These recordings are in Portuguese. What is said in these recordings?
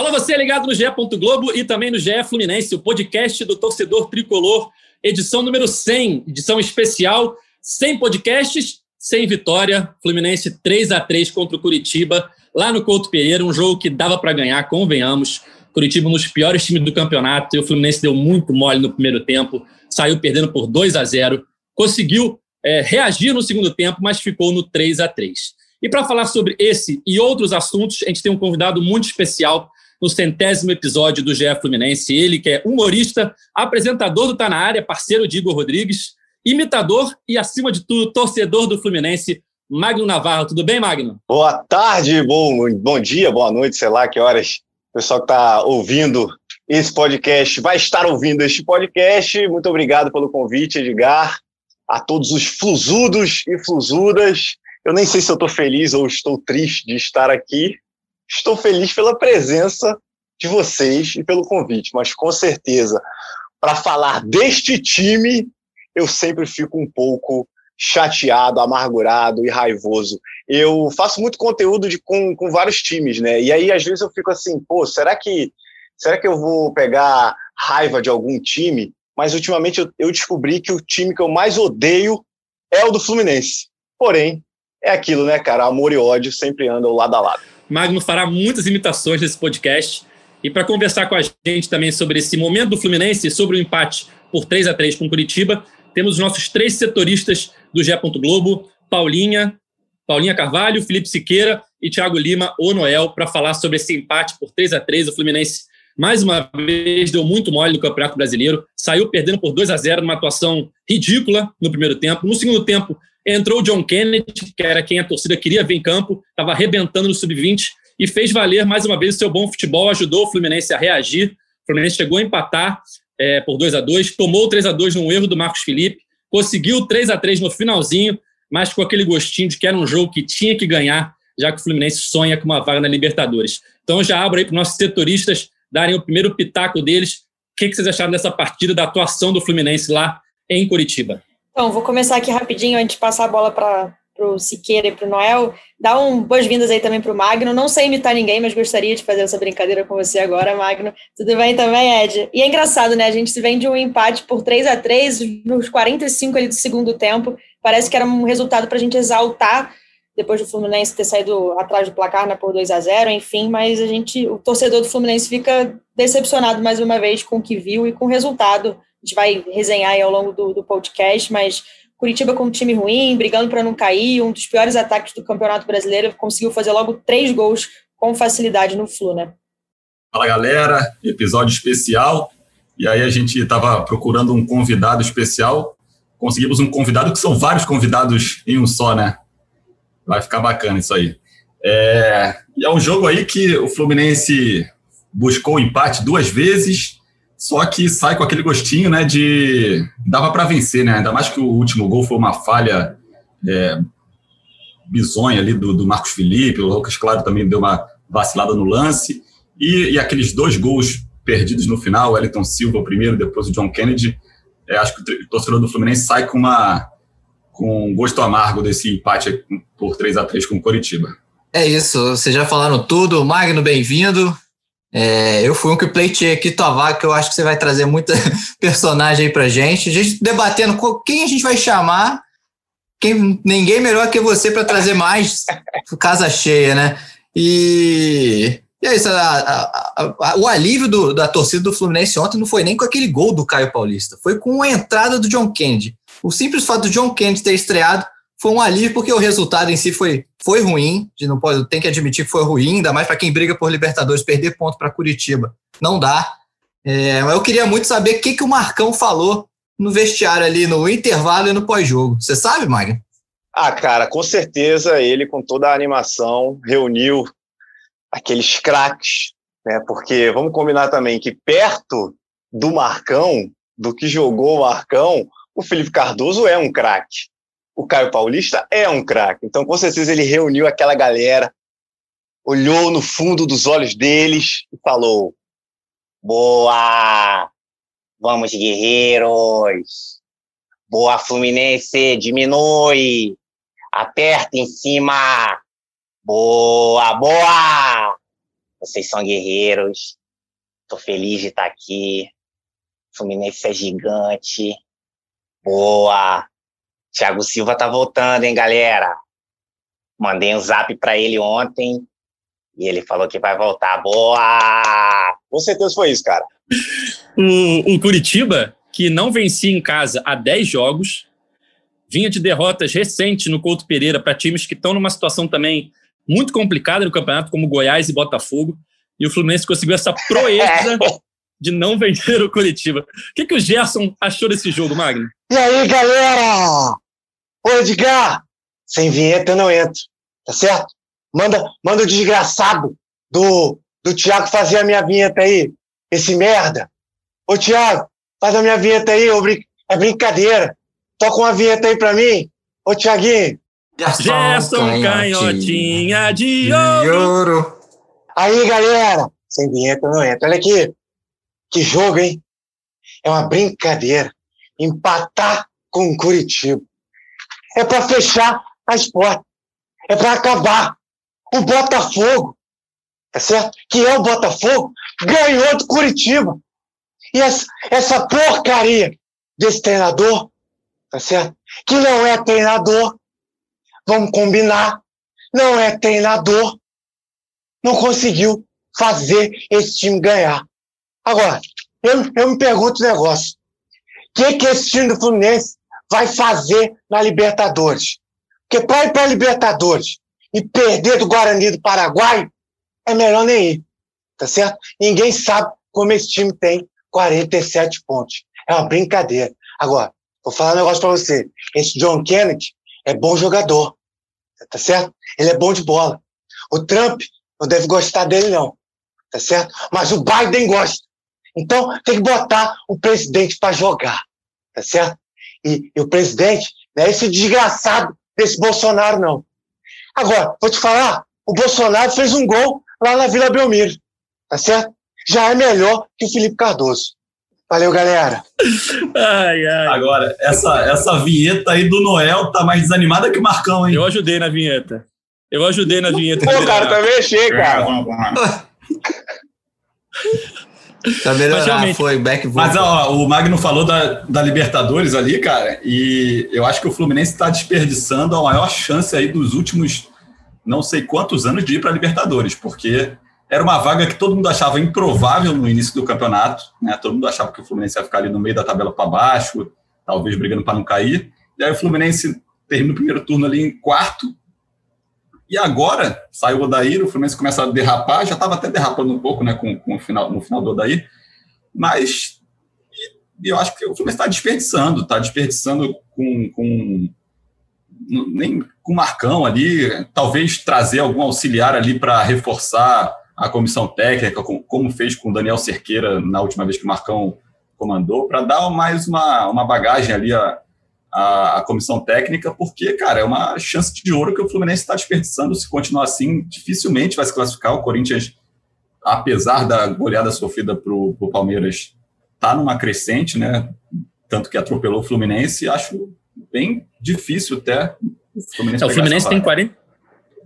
Alô, você ligado no GE. Globo e também no GE Fluminense, o podcast do torcedor tricolor, edição número 100, edição especial, 100 podcasts, 100 vitória. Fluminense 3 a 3 contra o Curitiba, lá no Couto Pereira, um jogo que dava para ganhar, convenhamos. Curitiba um dos piores times do campeonato e o Fluminense deu muito mole no primeiro tempo, saiu perdendo por 2 a 0 conseguiu é, reagir no segundo tempo, mas ficou no 3 a 3 E para falar sobre esse e outros assuntos, a gente tem um convidado muito especial no centésimo episódio do GE Fluminense. Ele que é humorista, apresentador do Tá Na Área, parceiro de Igor Rodrigues, imitador e, acima de tudo, torcedor do Fluminense, Magno Navarro. Tudo bem, Magno? Boa tarde, bom, bom dia, boa noite, sei lá que horas o pessoal que está ouvindo esse podcast vai estar ouvindo este podcast. Muito obrigado pelo convite, Edgar. A todos os flusudos e flusudas. Eu nem sei se eu estou feliz ou estou triste de estar aqui, estou feliz pela presença de vocês e pelo convite, mas com certeza, para falar deste time, eu sempre fico um pouco chateado, amargurado e raivoso. Eu faço muito conteúdo de, com, com vários times, né? E aí, às vezes, eu fico assim, pô, será que, será que eu vou pegar raiva de algum time? Mas ultimamente eu, eu descobri que o time que eu mais odeio é o do Fluminense. Porém, é aquilo, né, cara? Amor e ódio sempre andam lado a lado. Magno fará muitas imitações nesse podcast. E para conversar com a gente também sobre esse momento do Fluminense e sobre o empate por 3 a 3 com Curitiba, temos os nossos três setoristas do GE. Globo, Paulinha, Paulinha Carvalho, Felipe Siqueira e Thiago Lima, ou Noel, para falar sobre esse empate por 3 a 3 O Fluminense, mais uma vez, deu muito mole no Campeonato Brasileiro, saiu perdendo por 2 a 0 numa atuação ridícula no primeiro tempo. No segundo tempo, Entrou o John Kennedy, que era quem a torcida queria ver em campo, estava arrebentando no sub-20 e fez valer mais uma vez o seu bom futebol, ajudou o Fluminense a reagir. O Fluminense chegou a empatar é, por 2 a 2 tomou 3 a 2 num erro do Marcos Felipe, conseguiu 3 a 3 no finalzinho, mas com aquele gostinho de que era um jogo que tinha que ganhar, já que o Fluminense sonha com uma vaga na Libertadores. Então já abro aí para os nossos setoristas darem o primeiro pitaco deles. O que, que vocês acharam dessa partida, da atuação do Fluminense lá em Curitiba? Então, vou começar aqui rapidinho antes de passar a bola para o Siqueira e para o Noel. Dá um boas-vindas aí também para o Magno. Não sei imitar ninguém, mas gostaria de fazer essa brincadeira com você agora, Magno. Tudo bem também, Ed? E é engraçado, né? A gente vem de um empate por 3 a 3 nos 45 ali do segundo tempo. Parece que era um resultado para a gente exaltar depois do Fluminense ter saído atrás do placar né, por 2 a 0 enfim, mas a gente, o torcedor do Fluminense fica decepcionado mais uma vez com o que viu e com o resultado a gente vai resenhar aí ao longo do, do podcast, mas Curitiba com um time ruim, brigando para não cair, um dos piores ataques do Campeonato Brasileiro, conseguiu fazer logo três gols com facilidade no Flu, né? Fala galera, episódio especial. E aí a gente estava procurando um convidado especial. Conseguimos um convidado que são vários convidados em um só, né? Vai ficar bacana isso aí. É, é um jogo aí que o Fluminense buscou o empate duas vezes só que sai com aquele gostinho, né, de dava para vencer, né? Ainda mais que o último gol foi uma falha é, bizonha ali do, do, Marcos Felipe, o Lucas Claro também deu uma vacilada no lance, e, e aqueles dois gols perdidos no final, o Wellington Silva o primeiro, depois o John Kennedy, é, acho que o torcedor do Fluminense sai com uma com um gosto amargo desse empate por 3 a 3 com o Coritiba. É isso, vocês já falaram tudo. Magno, bem-vindo. É, eu fui um que pleitei aqui tua vaga, que eu acho que você vai trazer muita personagem aí pra gente. A gente debatendo quem a gente vai chamar. Quem, ninguém melhor que você para trazer mais casa cheia, né? E, e é isso. A, a, a, o alívio do, da torcida do Fluminense ontem não foi nem com aquele gol do Caio Paulista, foi com a entrada do John Kennedy. O simples fato do John Kennedy ter estreado foi um alívio porque o resultado em si foi, foi ruim. Não pode, tem que admitir que foi ruim, ainda mais para quem briga por Libertadores, perder ponto para Curitiba. Não dá. É, eu queria muito saber o que, que o Marcão falou no vestiário ali, no intervalo e no pós-jogo. Você sabe, Magno? Ah, cara, com certeza ele, com toda a animação, reuniu aqueles craques, né? Porque vamos combinar também que perto do Marcão, do que jogou o Marcão, o Felipe Cardoso é um craque. O Caio Paulista é um craque. Então, com certeza, ele reuniu aquela galera, olhou no fundo dos olhos deles e falou: Boa! Vamos, guerreiros! Boa, Fluminense! Diminui! Aperta em cima! Boa, boa! Vocês são guerreiros. Tô feliz de estar aqui. Fluminense é gigante. Boa! Thiago Silva tá voltando, hein, galera? Mandei um zap para ele ontem e ele falou que vai voltar. Boa! Com certeza foi isso, cara. O, o Curitiba, que não vencia em casa há 10 jogos, vinha de derrotas recentes no Couto Pereira para times que estão numa situação também muito complicada no campeonato, como Goiás e Botafogo. E o Fluminense conseguiu essa proeza de não vencer o Curitiba. O que, que o Gerson achou desse jogo, Magno? E aí, galera? Ô, Edgar, sem vinheta eu não entro, tá certo? Manda, manda o desgraçado do, do Thiago fazer a minha vinheta aí, esse merda. Ô, Thiago, faz a minha vinheta aí, ô, é brincadeira. Toca uma vinheta aí pra mim. Ô, Thiaguinho. Gerson Canhotinha de ouro. Aí, galera, sem vinheta eu não entro. Olha aqui, que jogo, hein? É uma brincadeira. Empatar com o Curitiba. É para fechar as portas. É para acabar. O Botafogo, tá certo? Que é o Botafogo, ganhou do Curitiba. E essa, essa porcaria desse treinador, tá certo? Que não é treinador, vamos combinar, não é treinador, não conseguiu fazer esse time ganhar. Agora, eu, eu me pergunto um negócio. Que, que esse time do Fluminense vai fazer na Libertadores? Porque para ir para a Libertadores e perder do Guarani do Paraguai, é melhor nem ir. Tá certo? Ninguém sabe como esse time tem 47 pontos. É uma brincadeira. Agora, vou falar um negócio para você. Esse John Kennedy é bom jogador. Tá certo? Ele é bom de bola. O Trump não deve gostar dele, não. Tá certo? Mas o Biden gosta. Então, tem que botar o presidente para jogar, tá certo? E, e, o presidente não é esse desgraçado desse Bolsonaro, não. Agora, vou te falar, o Bolsonaro fez um gol lá na Vila Belmiro, tá certo? Já é melhor que o Felipe Cardoso. Valeu, galera. Ai, ai. Agora, essa, essa vinheta aí do Noel tá mais desanimada que o Marcão, hein? Eu ajudei na vinheta. Eu ajudei na vinheta. Pô, cara, também achei, cara. Tá melhorando, foi back Mas ó, o Magno falou da, da Libertadores ali, cara, e eu acho que o Fluminense está desperdiçando a maior chance aí dos últimos não sei quantos anos de ir para a Libertadores, porque era uma vaga que todo mundo achava improvável no início do campeonato, né? Todo mundo achava que o Fluminense ia ficar ali no meio da tabela para baixo, talvez brigando para não cair. E aí o Fluminense termina o primeiro turno ali em quarto, e agora saiu o Odair, o Fluminense começa a derrapar, já estava até derrapando um pouco né, com, com o final, no final do Odair, mas eu acho que o Fluminense está desperdiçando, está desperdiçando com, com nem com o Marcão ali, talvez trazer algum auxiliar ali para reforçar a comissão técnica, como fez com o Daniel Cerqueira na última vez que o Marcão comandou, para dar mais uma, uma bagagem ali a, a, a, comissão técnica, porque, cara, é uma chance de ouro que o Fluminense está desperdiçando. Se continuar assim, dificilmente vai se classificar. O Corinthians, apesar da goleada sofrida para o Palmeiras, está numa crescente, né? Tanto que atropelou o Fluminense. Acho bem difícil até o Fluminense. É, o Fluminense tem 40.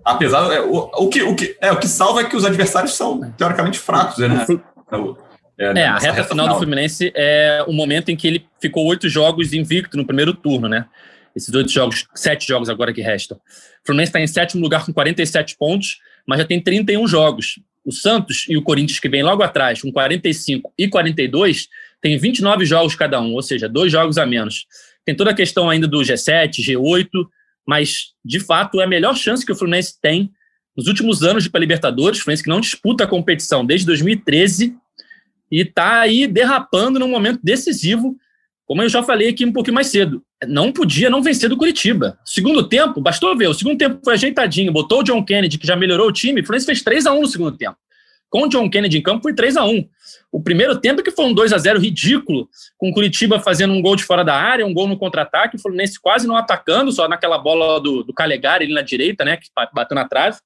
Apesar, é, o, o, que, o, que, é, o que salva é que os adversários são teoricamente fracos, né? É, é a reta, reta final, do Fluminense é o momento em que ele ficou oito jogos invicto no primeiro turno, né? Esses oito jogos, sete jogos agora que restam. O Fluminense está em sétimo lugar com 47 pontos, mas já tem 31 jogos. O Santos e o Corinthians, que vem logo atrás, com 45 e 42, tem 29 jogos cada um, ou seja, dois jogos a menos. Tem toda a questão ainda do G7, G8, mas, de fato, é a melhor chance que o Fluminense tem nos últimos anos de para Libertadores. O Fluminense que não disputa a competição desde 2013 e está aí derrapando num momento decisivo como eu já falei aqui um pouquinho mais cedo, não podia não vencer do Curitiba. Segundo tempo, bastou ver, o segundo tempo foi ajeitadinho, botou o John Kennedy, que já melhorou o time, o Fluminense fez 3 a 1 no segundo tempo. Com o John Kennedy em campo foi 3 a 1 O primeiro tempo que foi um 2 a 0 ridículo, com o Curitiba fazendo um gol de fora da área, um gol no contra-ataque, o Fluminense quase não atacando, só naquela bola do, do Calegari ali na direita, né, que bateu na trave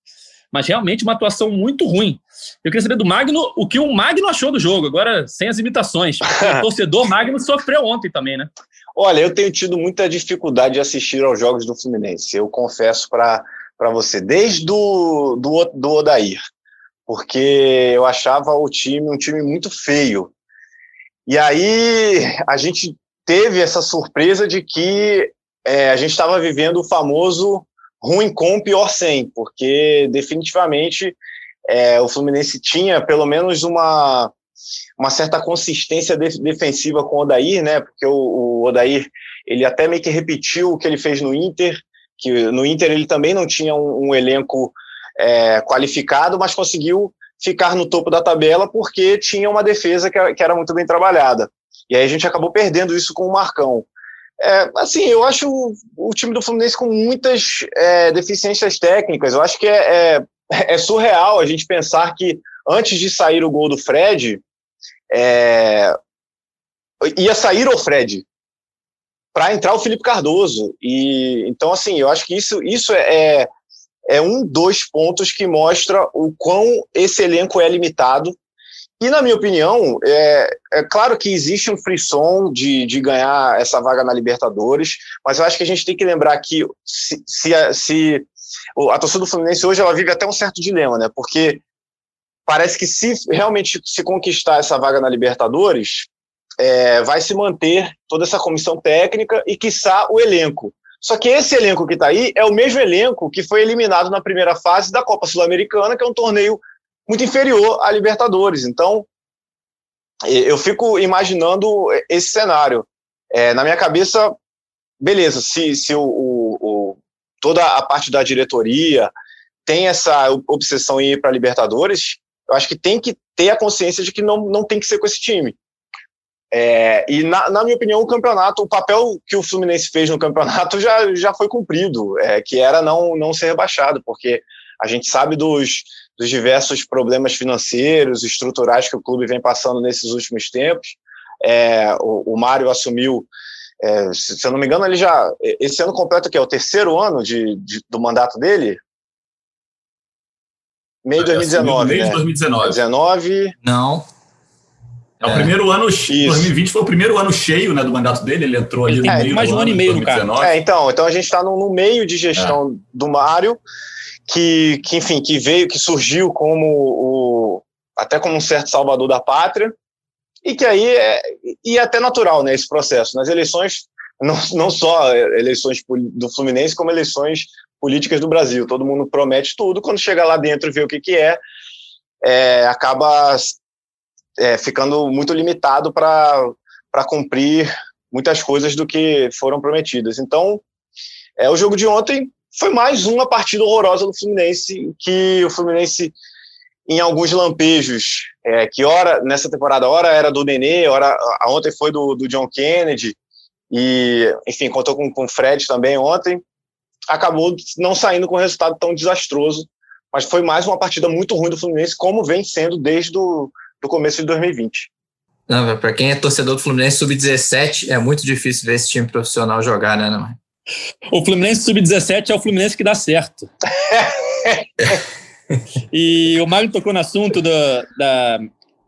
mas realmente uma atuação muito ruim. Eu queria saber do Magno o que o Magno achou do jogo, agora sem as imitações. o torcedor Magno sofreu ontem também, né? Olha, eu tenho tido muita dificuldade de assistir aos jogos do Fluminense, eu confesso para você, desde do, do, do Odair, porque eu achava o time um time muito feio. E aí a gente teve essa surpresa de que é, a gente estava vivendo o famoso ruim com, pior sem, porque definitivamente é, o Fluminense tinha pelo menos uma, uma certa consistência de, defensiva com o Odair, né? Porque o, o Odair ele até meio que repetiu o que ele fez no Inter, que no Inter ele também não tinha um, um elenco é, qualificado, mas conseguiu ficar no topo da tabela porque tinha uma defesa que, que era muito bem trabalhada. E aí a gente acabou perdendo isso com o Marcão. É, assim, eu acho o, o, time do Fluminense com muitas é, deficiências técnicas. Eu acho que é, é, é, surreal a gente pensar que antes de sair o gol do Fred, é, ia sair o Fred para entrar o Felipe Cardoso. E então, assim, eu acho que isso, isso é, é, é um dos pontos que mostra o quão esse elenco é limitado e, na minha opinião, é, é claro que existe um frisson de, de ganhar essa vaga na Libertadores, mas eu acho que a gente tem que lembrar que se, se, se a torcida do Fluminense hoje ela vive até um certo dilema, né? Porque parece que se realmente se conquistar essa vaga na Libertadores, é, vai se manter toda essa comissão técnica e, quiçá, o elenco. Só que esse elenco que está aí é o mesmo elenco que foi eliminado na primeira fase da Copa Sul-Americana, que é um torneio muito inferior à Libertadores. Então, eu fico imaginando esse cenário. É, na minha cabeça, beleza, se, se o, o, toda a parte da diretoria tem essa obsessão em ir para Libertadores, eu acho que tem que ter a consciência de que não, não tem que ser com esse time. É, e, na, na, minha opinião, o campeonato, o papel que o Fluminense fez no campeonato já, já foi cumprido, é, que era não, não ser rebaixado, porque a gente sabe dos, dos diversos problemas financeiros, estruturais que o clube vem passando nesses últimos tempos. É, o, o Mário assumiu, é, se, se, eu não me engano, ele já. Esse ano completo que é o terceiro ano de, de, do mandato dele? Meio de 2019. Meio de 2019. 19. Não. É o primeiro ano, Isso. 2020 foi o primeiro ano cheio né, do mandato dele, ele entrou ali no é, meio mais do um ano, e meio, caso. É, então, então a gente está no, no, meio de gestão é. do Mário, que, que, enfim, que veio, que surgiu como o, até como um certo salvador da pátria, e que aí é, e é até natural, né, esse processo. Nas eleições, não, não só eleições do Fluminense, como eleições políticas do Brasil. Todo mundo promete tudo, quando chega lá dentro e vê o que, que é, é acaba é, ficando muito limitado para cumprir muitas coisas do que foram prometidas. Então, é, o jogo de ontem foi mais uma partida horrorosa do Fluminense, que o Fluminense, em alguns lampejos, é, que hora nessa temporada, hora era do Nenê, hora, a ontem foi do, do John Kennedy, e, enfim, contou com, com o Fred também ontem, acabou não saindo com um resultado tão desastroso, mas foi mais uma partida muito ruim do Fluminense, como vem sendo desde o do começo de 2020. Para quem é torcedor do Fluminense sub-17, é muito difícil ver esse time profissional jogar, né, não? O Fluminense Sub-17 é o Fluminense que dá certo. e o Mário tocou no assunto da, da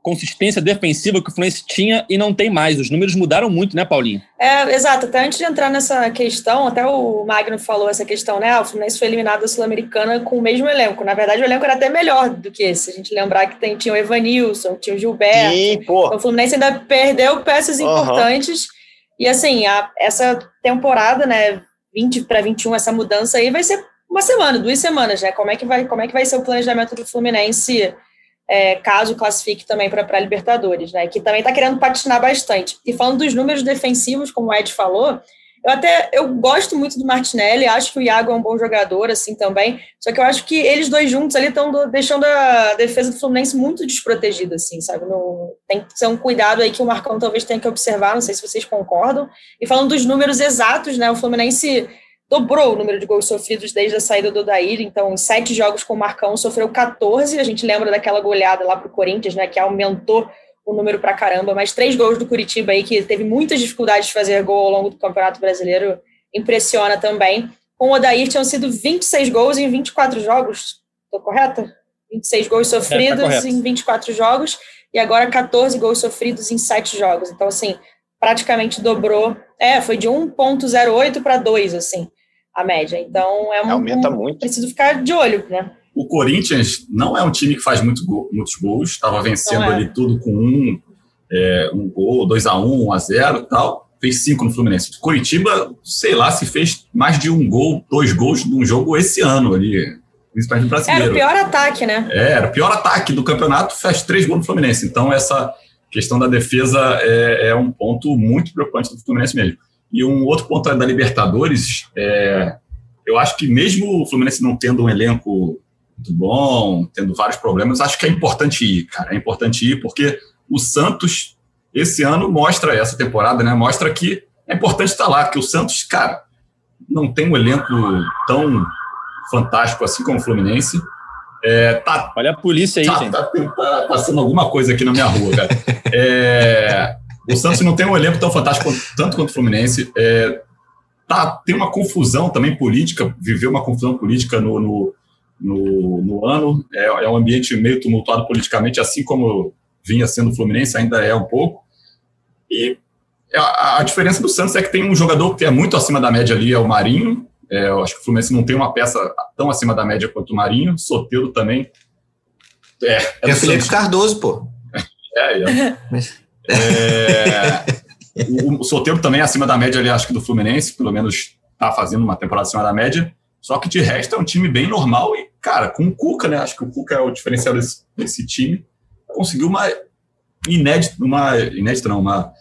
consistência defensiva que o Fluminense tinha e não tem mais. Os números mudaram muito, né, Paulinho? É, exato. Até antes de entrar nessa questão, até o Magno falou essa questão, né? Ah, o Fluminense foi eliminado da Sul-Americana com o mesmo elenco. Na verdade, o elenco era até melhor do que esse. A gente lembrar que tem, tinha o Evanilson, tinha o Gilberto. Sim, pô. Então, o Fluminense ainda perdeu peças uhum. importantes. E assim, a, essa temporada, né, 20 para 21, essa mudança aí vai ser uma semana, duas semanas, né? Como é que vai, como é que vai ser o planejamento do Fluminense é, caso classifique também para a Libertadores, né? Que também está querendo patinar bastante. E falando dos números defensivos, como o Ed falou, Eu até eu gosto muito do Martinelli, acho que o Iago é um bom jogador, assim, também. Só que eu acho que eles dois juntos ali estão deixando a defesa do Fluminense muito desprotegida, assim, sabe? No, tem que ser um cuidado aí que o Marcão talvez tenha que observar, não sei se vocês concordam. E falando dos números exatos, né? O Fluminense dobrou o número de gols sofridos desde a saída do Daír, então em sete jogos com o Marcão sofreu 14, a gente lembra daquela goleada lá para o Corinthians, né, que aumentou o número para caramba, mas três gols do Curitiba aí, que teve muitas dificuldades de fazer gol ao longo do Campeonato Brasileiro, impressiona também. Com o Odair tinham sido 26 gols em 24 jogos, estou correta? 26 gols sofridos é, tá em 24 jogos, e agora 14 gols sofridos em 7 jogos. Então, assim, praticamente dobrou. É, foi de 1,08 para 2, assim a média. Então é um. Aumenta um, muito. Preciso ficar de olho, né? O Corinthians não é um time que faz muito gol, muitos gols, estava vencendo é. ali tudo com um, é, um gol, 2 a 1 um, 1 a 0 tal. Fez cinco no Fluminense. Curitiba, sei lá, se fez mais de um gol, dois gols num jogo esse ano ali, principalmente no brasileiro. Era o pior ataque, né? É, era o pior ataque do campeonato, fez três gols no Fluminense. Então, essa questão da defesa é, é um ponto muito preocupante do Fluminense mesmo. E um outro ponto da Libertadores, é, eu acho que mesmo o Fluminense não tendo um elenco muito bom, tendo vários problemas, acho que é importante ir, cara. É importante ir porque o Santos, esse ano, mostra essa temporada, né? Mostra que é importante estar lá, que o Santos, cara, não tem um elenco tão fantástico assim como o Fluminense. É, tá, Olha a polícia aí, tá, gente. Tá, tá, passando alguma coisa aqui na minha rua, cara. É, o Santos não tem um elenco tão fantástico tanto quanto o Fluminense. É, tá, tem uma confusão também política, viveu uma confusão política no, no, no, no ano. É, é, um ambiente meio tumultuado politicamente, assim como vinha sendo o Fluminense, ainda é um pouco. E a, a, diferença do Santos é que tem um jogador que é muito acima da média ali, é o Marinho. É, eu acho que o Fluminense não tem uma peça tão acima da média quanto o Marinho. Soteldo também. É, é, é o Felipe Santos. Cardoso, pô. É, é. É, o, o Soteldo também é acima da média ali, acho que do Fluminense, pelo menos está fazendo uma temporada acima da média. Só que de resto é um time bem normal e, cara, com o Cuca, né? Acho que o Cuca é o diferencial desse, desse time. Conseguiu uma inédita, uma inédita não, uma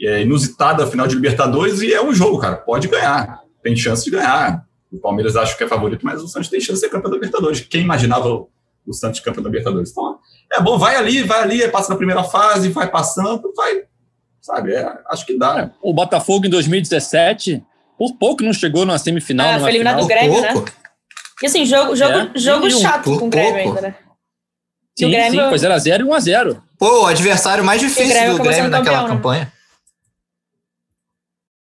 é, inusitada final de Libertadores e é um jogo, cara. Pode ganhar, tem chance de ganhar. O Palmeiras acho que é favorito, mas o Santos tem chance de ser campeão da Libertadores. Quem imaginava o, Santos campeão da Libertadores? Então, é bom, vai ali, vai ali, passa na primeira fase, vai passando, vai. Sabe, é, acho que dá. O Botafogo em 2017, por pouco não chegou na semifinal. Ah, foi eliminado do Grêmio, né? E assim, jogo, jogo, é. jogo chato com o Grêmio ainda, né? Sim, Grêmio... sim, foi 0x0 e 1x0. Pô, o adversário mais difícil Grêmio do Grêmio naquela campeão, né? campanha. Né?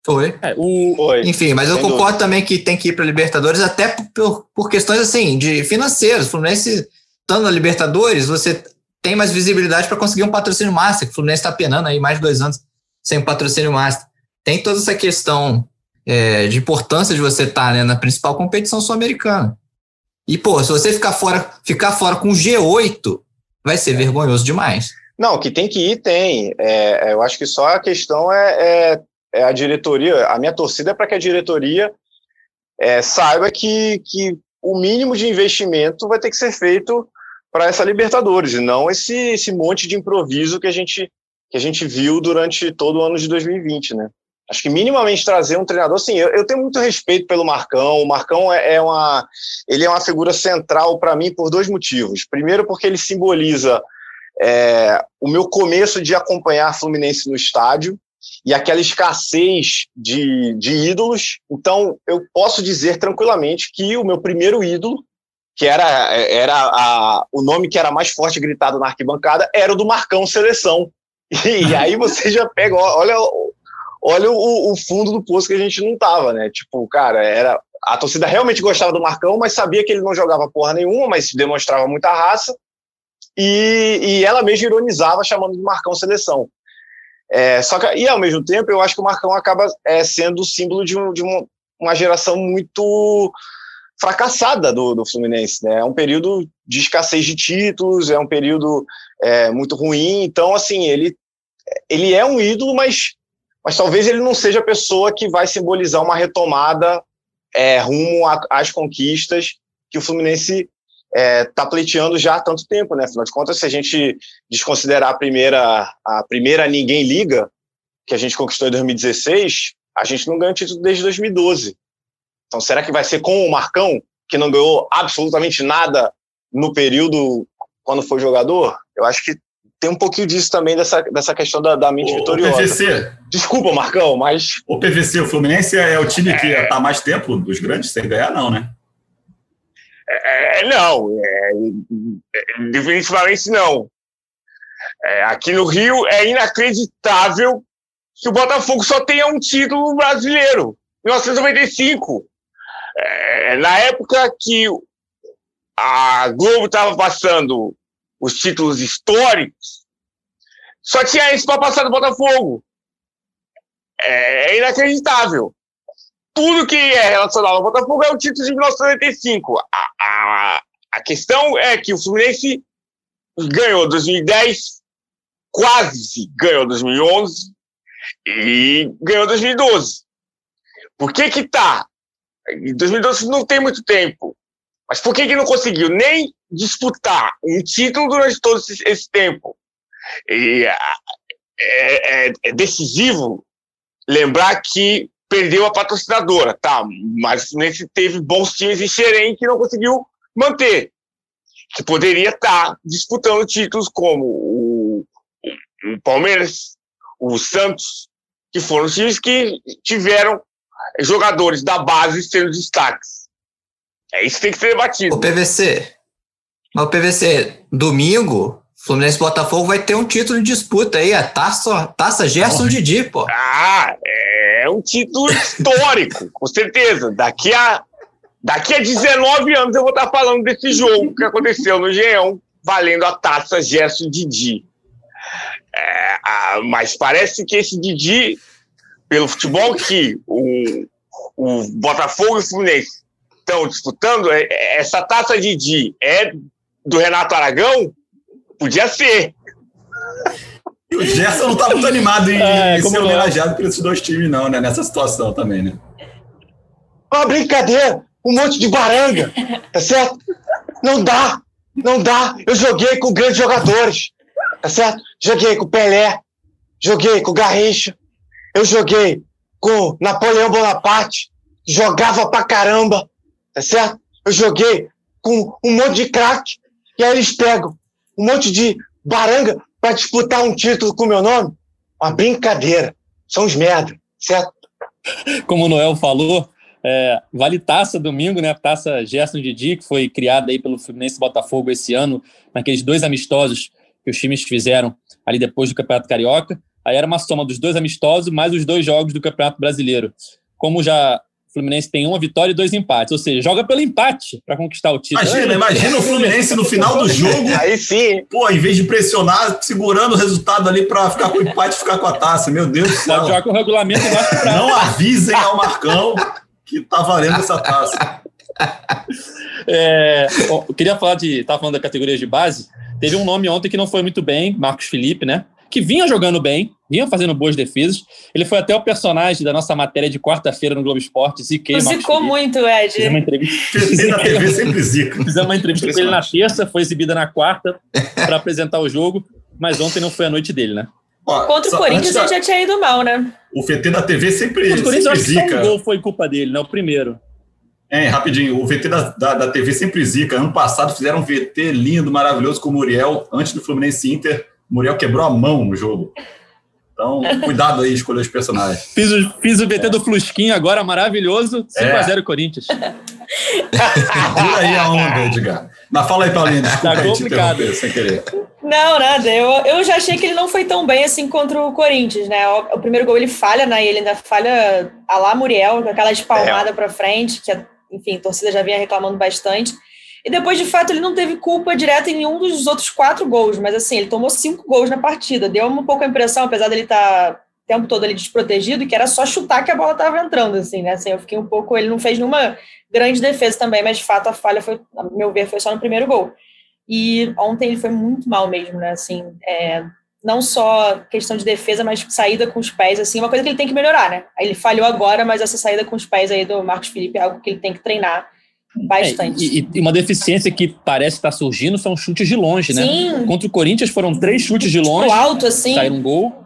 Foi. É, o... Foi. Enfim, mas eu Sem concordo dúvida. também que tem que ir para Libertadores, até por, por, questões assim, de financeiras. O Fluminense estando na Libertadores, você tem mais visibilidade para conseguir um patrocínio master, o Fluminense está penando aí mais de dois anos sem um patrocínio master. Tem toda essa questão é, de importância de você estar tá, né, na principal competição sul-americana. E, pô, se você ficar fora, ficar fora com G8, vai ser vergonhoso demais. Não, que tem que ir, tem. É, é eu acho que só a questão é, é, é a diretoria. A minha torcida é para que a diretoria é, saiba que, que o mínimo de investimento vai ter que ser feito para essa Libertadores, e não esse, esse monte de improviso que a gente que a gente viu durante todo o ano de 2020, né? Acho que minimamente trazer um treinador, assim, eu, eu tenho muito respeito pelo Marcão. O Marcão é, é uma, ele é uma figura central para mim por dois motivos. Primeiro, porque ele simboliza é, o meu começo de acompanhar Fluminense no estádio e aquela escassez de, de ídolos. Então, eu posso dizer tranquilamente que o meu primeiro ídolo que era, era a, o nome que era mais forte gritado na arquibancada, era o do Marcão Seleção. E, aí você já pega, olha, olha o, o, fundo do poço que a gente não tava, né? Tipo, cara, era a torcida realmente gostava do Marcão, mas sabia que ele não jogava porra nenhuma, mas demonstrava muita raça. E, e ela mesmo ironizava chamando de Marcão Seleção. É, só que, e ao mesmo tempo, eu acho que o Marcão acaba é, sendo o símbolo de, um, de um, uma geração muito fracassada do, do Fluminense, né? É um período de escassez de títulos, é um período é, muito ruim. Então, assim, ele, ele é um ídolo, mas, mas talvez ele não seja a pessoa que vai simbolizar uma retomada é, rumo às conquistas que o Fluminense está é, tá pleiteando já há tanto tempo, né? Afinal de contas, se a gente desconsiderar a primeira, a primeira Ninguém Liga, que a gente conquistou em 2016, a gente não ganha título desde 2012. Então, será que vai ser com o Marcão, que não ganhou absolutamente nada no período quando foi jogador? Eu acho que tem um pouquinho disso também, dessa, dessa questão da, da mente O, o vitoriosa. PVC, Desculpa, Marcão, mas o PVC, o Fluminense é o time que está mais tempo dos grandes sem ganhar, não, né? É, não, é, é, definitivamente não. É, aqui no Rio é inacreditável que o Botafogo só tenha um título brasileiro, 1995. É, na época que a Globo estava passando os títulos históricos, só tinha esse para passar do Botafogo. É, é inacreditável tudo que é relacionado ao Botafogo é o título de 1995. A, a, a questão é que o Fluminense ganhou 2010, quase ganhou 2011 e ganhou 2012. Por que que tá? Em 2012 não tem muito tempo. Mas por que que não conseguiu nem disputar um título durante todo esse, esse tempo? E é, é- é decisivo lembrar que perdeu a patrocinadora, tá? Mas Fluminense teve bons times em Xerém que não conseguiu manter. Que poderia estar disputando títulos como o, o Palmeiras, o Santos, que foram times que tiveram jogadores da base sendo destaques. É isso que tem que ser debatido. O PVC. Mas o PVC, domingo, Fluminense Botafogo vai ter um título de disputa aí, a taça, taça Gerson Didi, pô. Ah, é um título histórico, com certeza. Daqui a, daqui a 19 anos eu vou estar falando desse jogo que aconteceu no Geão, valendo a taça Gerson Didi. É, ah, mas parece que esse Didi, pelo futebol que o, o Botafogo e o Fluminense estão disputando, é- é- essa taça Didi é do Renato Aragão? Podia ser. E o Gerson não tá muito animado em, É, em como ser não? homenageado por esses dois times, não, né? Nessa situação também, né? Uma brincadeira, um monte de baranga, tá certo? Não dá, não dá. Eu joguei com grandes jogadores, tá certo? Joguei com Pelé, joguei com Garrincha, eu joguei com Napoleão Bonaparte, jogava pra caramba, tá certo? Eu joguei com um monte de craque, e aí eles pegam um monte de baranga pra disputar um título com o meu nome. Uma brincadeira. São os merda, certo? como o Noel falou, é, vale taça domingo, né? Taça Gerson Didi, que foi criada aí pelo Fluminense Botafogo esse ano, naqueles dois amistosos que os times fizeram ali depois do Campeonato Carioca. Aí era uma soma dos dois amistosos mais os dois jogos do Campeonato Brasileiro. Como já o Fluminense tem uma vitória e dois empates, ou seja, joga pelo empate para conquistar o título. Imagina, imagina o Fluminense no final do jogo, Aí sim, pô, em vez de pressionar, segurando o resultado ali pra ficar com o empate e ficar com a taça. Meu Deus do Pode céu. jogar com o regulamento e pra Não avisem ao Marcão que tá valendo essa taça. É, eu queria falar de. Estava falando da categoria de base. Teve um nome ontem que não foi muito bem, Marcos Felipe, né? Que vinha jogando bem, vinha fazendo boas defesas. Ele foi até o personagem da nossa matéria de quarta-feira no Globo Esporte, Ziquei Zicou muito, Fizemos Ed. uma entrevista, PT na TV sempre zica. fizemos uma entrevista com ele na terça, foi exibida na quarta para apresentar o jogo, mas ontem não foi a noite dele, né? Ó, Contra o Corinthians ele da- já tinha ido mal, né? O VT da TV sempre, O Corinthians, eu sempre acho que só um zica. gol foi culpa dele, né? O primeiro. É, rapidinho, o VT da, da, da TV sempre zica. Ano passado fizeram um VT lindo, maravilhoso com o Muriel, antes do Fluminense Inter. Muriel quebrou a mão no jogo. Então, cuidado aí, escolher os personagens. Fiz o, fiz o VT do Flusquinho agora, maravilhoso. 5x0 Corinthians. Segura aí a onda, Edgar. Mas fala aí, Paulinho, desculpa Tá aí te complicado. interromper sem querer. Não, nada. Eu, eu já achei que ele não foi tão bem assim contra o Corinthians, né? O, o primeiro gol ele falha, né? Ele ainda falha a lá Muriel, com aquela espalmada pra frente, que, enfim, a torcida já vinha reclamando bastante. E depois, de fato, ele não teve culpa direta em nenhum dos outros quatro gols, mas assim, ele tomou cinco gols na partida. Deu um pouco a impressão, apesar dele estar o tempo todo ali desprotegido, que era só chutar que a bola estava entrando, assim, né? Assim, eu fiquei um pouco. Ele não fez nenhuma grande defesa também, mas de fato a falha foi, a meu ver, foi só no primeiro gol. E ontem ele foi muito mal mesmo, né? Assim, é, não só questão de defesa, mas saída com os pés, assim, uma coisa que ele tem que melhorar, né? Ele falhou agora, mas essa saída com os pés aí do Marcos Felipe é algo que ele tem que treinar bastante. É, e, e uma deficiência que parece estar surgindo são chutes de longe, né? Sim, Contra o Corinthians foram três chutes de longe, pro alto, assim. saíram um gol.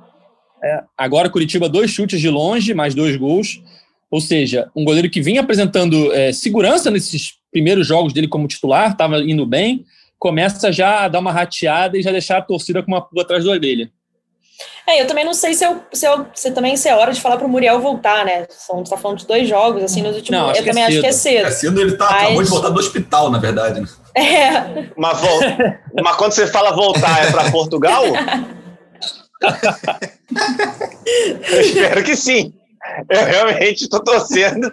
É, agora Curitiba, dois chutes de longe, mais dois gols. Ou seja, um goleiro que vinha apresentando é, segurança nesses primeiros jogos dele como titular, estava indo bem, começa já a dar uma rateada e já deixar a torcida com uma pulga atrás da orelha. É, eu também não sei se, eu, se, eu, se também se é hora de falar para o Muriel voltar, né? São, tá falando de dois jogos, assim, nos últimos... Não, eu também é acho que é cedo. É cedo, ele tá, Mas- acabou de voltar do hospital, na verdade. Né? É, Mas, vol- mas quando você fala voltar, é para Portugal? Eu espero que sim. Eu realmente estou torcendo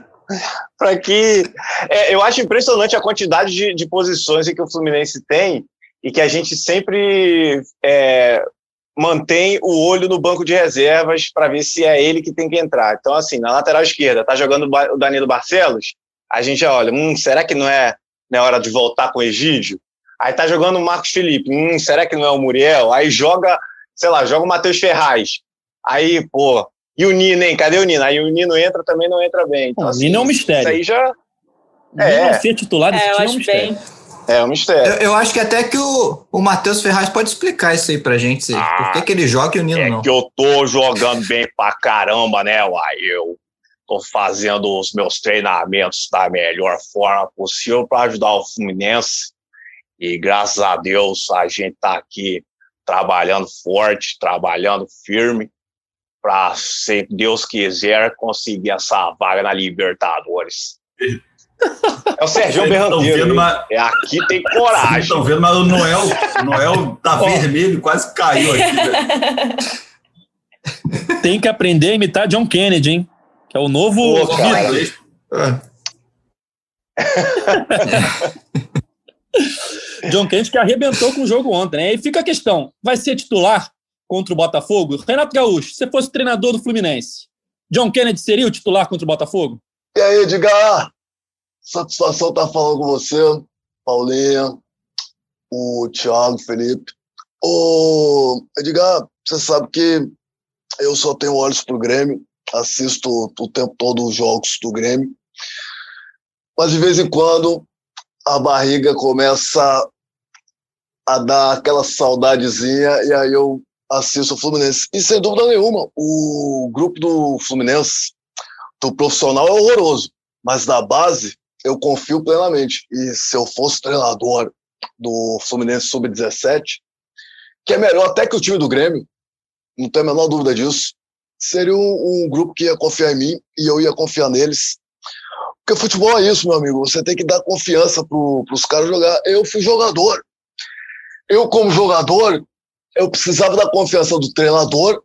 para que. é, eu acho impressionante a quantidade de, de posições que o Fluminense tem e que a gente sempre é, mantém o olho no banco de reservas para ver se é ele que tem que entrar. Então, assim, na lateral esquerda, tá jogando o Danilo Barcelos, a gente já olha, hum, será que não é, não é hora de voltar com o Egídio? Aí tá jogando o Marcos Felipe, hum, será que não é o Muriel? Aí joga, sei lá, joga o Matheus Ferraz. Aí, pô, e o Nino, hein? Cadê o Nino? Aí o Nino entra, também não entra bem. Então, Não, o assim, Nino é um mistério. Isso aí já É. É. ser titular desse é time é um acho mistério. bem. É um mistério. Eu, eu acho que até que o, o Matheus Ferraz pode explicar isso aí pra gente. se- Ah, por que, que ele joga e o Nino É não? que eu tô jogando bem pra caramba, né, uai? Eu tô fazendo os meus treinamentos da melhor forma possível para ajudar o Fluminense. E graças a Deus a gente tá aqui trabalhando forte, trabalhando firme para, se Deus quiser, conseguir essa vaga na Libertadores. É o Sérgio hein? mas- É aqui tem coragem. estão vendo, mas o Noel, Noel tá vermelho, quase caiu aqui. velho. Tem que aprender a imitar John Kennedy, hein? Que é o novo. Pô, cara. John Kennedy que arrebentou com o jogo ontem, né? E fica a questão: vai ser titular contra o Botafogo? Renato Gaúcho, se você fosse treinador do Fluminense, John Kennedy seria o titular contra o Botafogo? E aí, Edgar? Satisfação estar falando com você, Paulinha, o Thiago, Felipe. Ô, Edgar, você sabe que eu só tenho olhos pro Grêmio, assisto o tempo todo os jogos do Grêmio, mas de vez em quando a barriga começa a dar aquela saudadezinha e aí eu assisto o Fluminense. E sem dúvida nenhuma, o grupo do Fluminense do profissional é horroroso, mas da base eu confio plenamente. E se eu fosse treinador do Fluminense Sub-17, que é melhor até que o time do Grêmio, não tenho a menor dúvida disso, seria um, um grupo que ia confiar em mim e eu ia confiar neles. Porque futebol é isso, meu amigo. Você tem que dar confiança para os caras jogar. Eu fui jogador. Eu, como jogador, eu precisava da confiança do treinador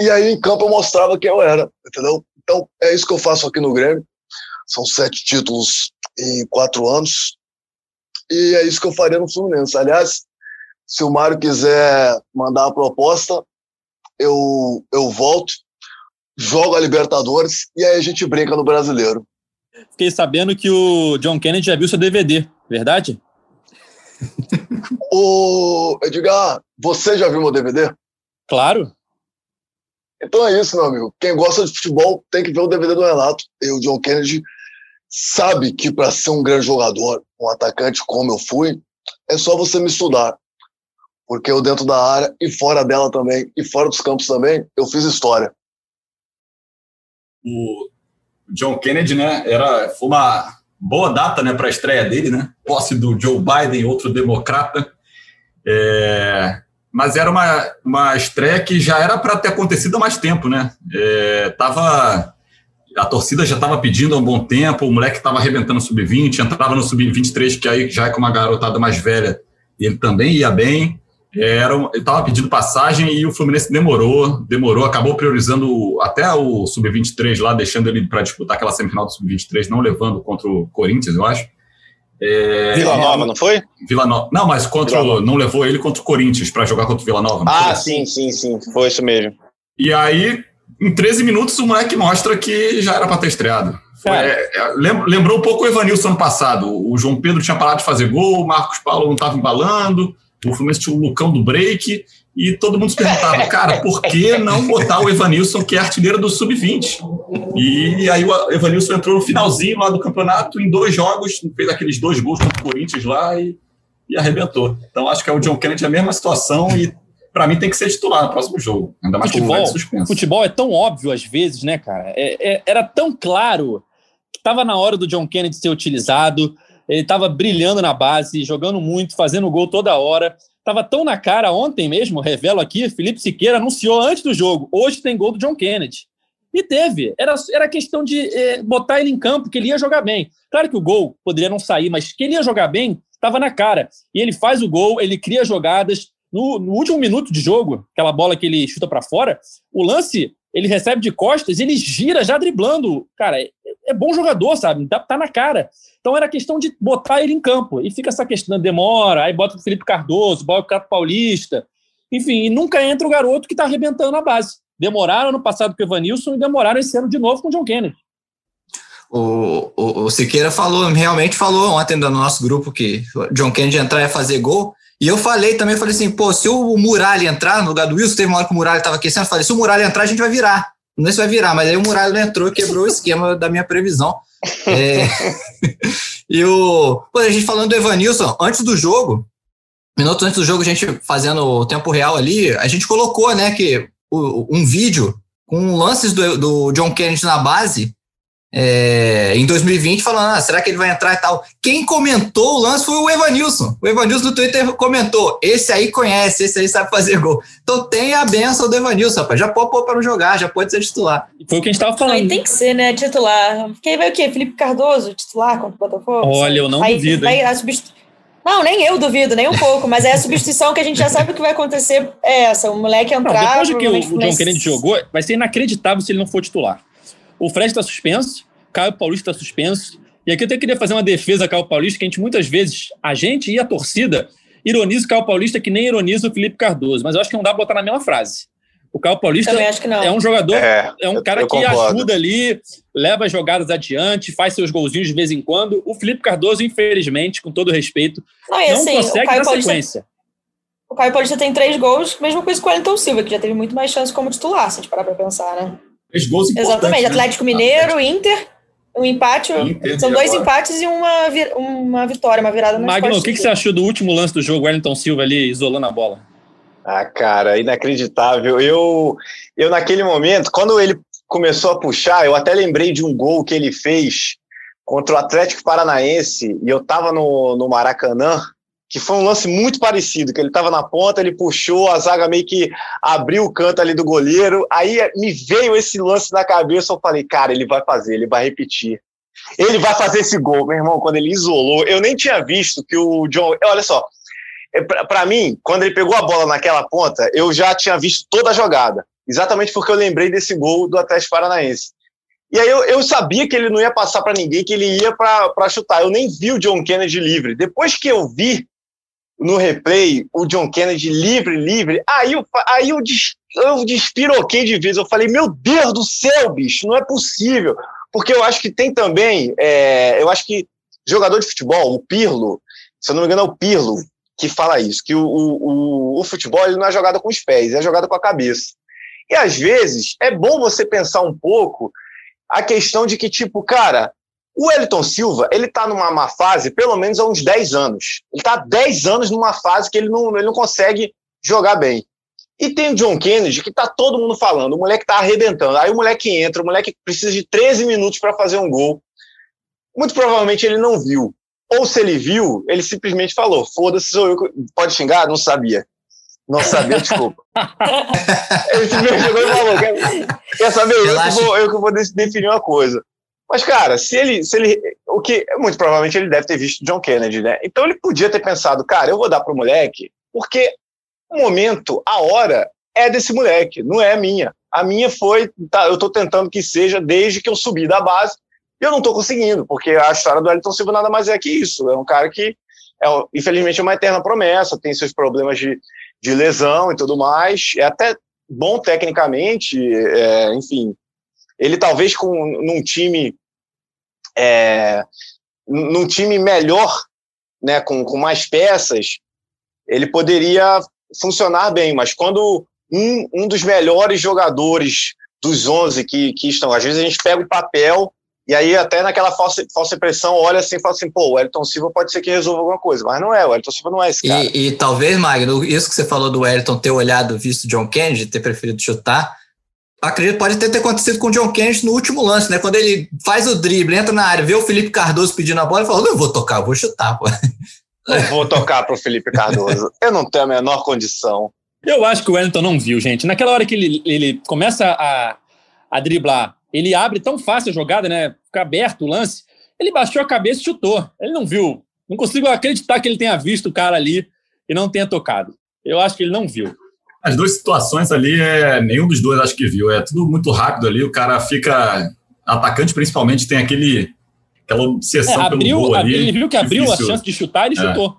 e aí em campo eu mostrava quem eu era, entendeu? Então é isso que eu faço aqui no Grêmio. São sete títulos em quatro anos e é isso que eu faria no Fluminense. Aliás, se o Mário quiser mandar a proposta, eu, eu volto, jogo a Libertadores e aí a gente brinca no Brasileiro. Fiquei sabendo que o John Kennedy já viu seu DVD, verdade? Ô, Edgar, você já viu meu DVD? Claro. Então é isso, meu amigo. Quem gosta de futebol tem que ver o DVD do Renato. E o John Kennedy sabe que para ser um grande jogador, um atacante como eu fui, é só você me estudar. Porque eu dentro da área e fora dela também, e fora dos campos também, eu fiz história. O John Kennedy, né, era, foi uma boa data né, para a estreia dele, né? Posse do Joe Biden, outro democrata. É, mas era uma, uma estreia que já era para ter acontecido há mais tempo, né? É, tava, a torcida já estava pedindo há um bom tempo, o moleque estava arrebentando no sub-20, entrava no sub-23, que aí já é com uma garotada mais velha, e ele também ia bem. Era, ele estava pedindo passagem e o Fluminense demorou, demorou, acabou priorizando até o Sub-23 lá, deixando ele para disputar aquela semifinal do Sub-23, não levando contra o Corinthians, eu acho. É, Vila Nova, não foi? Vila Nova. Não, mas contra o- não levou ele contra o Corinthians para jogar contra o Vila Nova. Ah, foi? sim, sim, sim. Foi isso mesmo. E aí, em 13 minutos, o moleque mostra que já era para ter estreado. Foi- Cara. é, é, lem- lembrou um pouco o Evanilson ano passado. O João Pedro tinha parado de fazer gol, o Marcos Paulo não estava embalando, o Fluminense tinha o Lucão do break, e todo mundo se perguntava, cara, por que não botar o Evanilson, que é artilheiro do Sub-20? E aí o Evanilson entrou no finalzinho lá do campeonato, em dois jogos, fez aqueles dois gols contra o Corinthians lá e, e arrebentou. Então acho que é o John Kennedy a mesma situação e para mim tem que ser titular no próximo jogo. Ainda mais futebol, com Futebol é tão óbvio às vezes, né, cara? É, é, era tão claro que estava na hora do John Kennedy ser utilizado. Ele estava brilhando na base, jogando muito, fazendo gol toda hora. Estava tão na cara ontem mesmo, revelo aqui, Felipe Siqueira anunciou antes do jogo, hoje tem gol do John Kennedy. E teve. Era, era questão de é, botar ele em campo, que ele ia jogar bem. Claro que o gol poderia não sair, mas que ele ia jogar bem, estava na cara. E ele faz o gol, ele cria jogadas. No, no último minuto de jogo, aquela bola que ele chuta para fora, o lance ele recebe de costas, ele gira já driblando. Cara, é, é bom jogador, sabe? Tá, tá, na cara. Então era questão de botar ele em campo. E fica essa questão, demora, aí bota o Felipe Cardoso, bota o Cato Paulista. Enfim, e nunca entra o garoto que está arrebentando a base. Demoraram no passado com o Evanilson e demoraram esse ano de novo com o John Kennedy. O, o, o Siqueira falou, realmente falou ontem no nosso grupo que John Kennedy entrar e fazer gol. E eu falei também, falei assim, pô, se o Muralha entrar no lugar do Wilson, teve uma hora que o Muralha estava aquecendo, eu falei, se o Muralha entrar, a gente vai virar. Não sei se vai virar, mas aí o Muralha entrou e quebrou o esquema da minha previsão. É... e o. Pô, a gente falando do Evanilson, antes do jogo, minutos antes do jogo, a gente fazendo o tempo real ali, a gente colocou, né, que um vídeo com lances do, do John Kennedy na base é, em 2020 falando, ah, será que ele vai entrar e tal. Quem comentou o lance foi o Evanilson. O Evanilson do Twitter comentou: esse aí conhece, esse aí sabe fazer gol. Então tem a benção do Evanilson, rapaz. Já pode pôr para não jogar, já pode ser titular. Foi o que a gente estava falando. Aí tem que ser, né? Titular. Porque aí vai o quê? Felipe Cardoso, titular contra o Botafogo? Olha, eu não aí, duvido. Vai, Não, nem eu duvido, nem um pouco, mas é a substituição que a gente já sabe o que vai acontecer é essa, o moleque entrar... Não, depois de que o, o John Kennedy jogou, vai ser inacreditável se ele não for titular. O Fred está suspenso, Caio Paulista está suspenso. E aqui eu até queria fazer uma defesa a Caio Paulista, que a gente muitas vezes, a gente e a torcida, ironiza o Caio Paulista que nem ironiza o Felipe Cardoso. Mas eu acho que não dá para botar na mesma frase. O Caio Paulista é um jogador, é, é um cara que ajuda ali, leva as jogadas adiante, faz seus golzinhos de vez em quando. O Felipe Cardoso, infelizmente, com todo respeito, não, não assim, consegue dar Paulista, sequência. O Caio Paulista tem três gols, mesma coisa com o Wellington Silva, que já teve muito mais chance como titular, se a gente parar para pensar, né? Três gols Exatamente, né? Atlético Mineiro, Inter um empate, Inter, são dois agora. empates e uma, uma vitória, uma virada na Magno, o que, que você achou do último lance do jogo, Wellington Silva ali isolando a bola? Ah, cara, inacreditável. Eu, eu naquele momento, quando ele começou a puxar, eu até lembrei de um gol que ele fez contra o Atlético Paranaense, e eu tava no, no Maracanã, que foi um lance muito parecido, que ele estava na ponta, ele puxou, a zaga meio que abriu o canto ali do goleiro, aí me veio esse lance na cabeça, eu falei, cara, ele vai fazer, ele vai repetir. Ele vai fazer esse gol, meu irmão, quando ele isolou, eu nem tinha visto que o John, olha só, é, para mim, quando ele pegou a bola naquela ponta, eu já tinha visto toda a jogada, exatamente porque eu lembrei desse gol do Atlético Paranaense. E aí eu, eu sabia que ele não ia passar para ninguém, que ele ia para chutar. Eu nem vi o John Kennedy livre. Depois que eu vi no replay o John Kennedy livre, livre. Aí eu, aí eu, des, eu despiroquei de vez. Eu falei, meu Deus do céu, bicho, não é possível. Porque eu acho que tem também, é, eu acho que jogador de futebol, o Pirlo, se eu não me engano é o Pirlo que fala isso, que o, o, o, o futebol ele não é jogado com os pés, é jogado com a cabeça. E às vezes é bom você pensar um pouco a questão de que, tipo, cara, o Elton Silva, ele está numa má fase pelo menos há uns 10 anos. Ele está há 10 anos numa fase que ele não, ele não consegue jogar bem. E tem o John Kennedy, que está todo mundo falando, o moleque está arrebentando. Aí o moleque entra, o moleque precisa de 13 minutos para fazer um gol. Muito provavelmente ele não viu. Ou se ele viu, ele simplesmente falou: foda-se, sou eu. Pode xingar? Não sabia. Não sabia, desculpa. ele simplesmente chegou e falou: quer, quer saber? Eu que, vou, eu que vou definir uma coisa. Mas, cara, se ele, se ele. O que. Muito provavelmente ele deve ter visto John Kennedy, né? Então ele podia ter pensado, cara, eu vou dar pro moleque, porque o momento, a hora é desse moleque, não é minha. A minha foi. Tá, eu tô tentando que seja desde que eu subi da base. E eu não tô conseguindo, porque a história do Elton Silva nada mais é que isso. É um cara que, é, infelizmente, é uma eterna promessa, tem seus problemas de, de lesão e tudo mais. É até bom tecnicamente, é, enfim. Ele talvez com num time é, num time melhor, né, com, com mais peças, ele poderia funcionar bem, mas quando um, um dos melhores jogadores dos 11 que, que estão, às vezes a gente pega o papel E aí, até naquela falsa, falsa impressão, olha assim e fala assim, pô, o Elton Silva pode ser que resolva alguma coisa, mas não é, o Elton Silva não é esse cara. E, e talvez, Magno, isso que você falou do Elton ter olhado, visto John Kennedy, ter preferido chutar, acredito pode ter, ter acontecido com o John Kennedy no último lance, né? Quando ele faz o drible, entra na área, vê o Felipe Cardoso pedindo a bola e fala: Não vou tocar, vou chutar, pô. Não vou tocar pro Felipe Cardoso. Eu não tenho a menor condição. Eu acho que o Wellington não viu, gente. Naquela hora que ele, ele começa a, a driblar, ele abre tão fácil a jogada, né? Fica aberto o lance. Ele baixou a cabeça e chutou. Ele não viu. Não consigo acreditar que ele tenha visto o cara ali e não tenha tocado. Eu acho que ele não viu. As duas situações ali, é, nenhum dos dois acho que viu. É tudo muito rápido ali. O cara fica. Atacante, principalmente, tem aquele, aquela obsessão É, abriu, pelo gol ali. ele viu que abriu Difícil. a chance de chutar e ele É. chutou.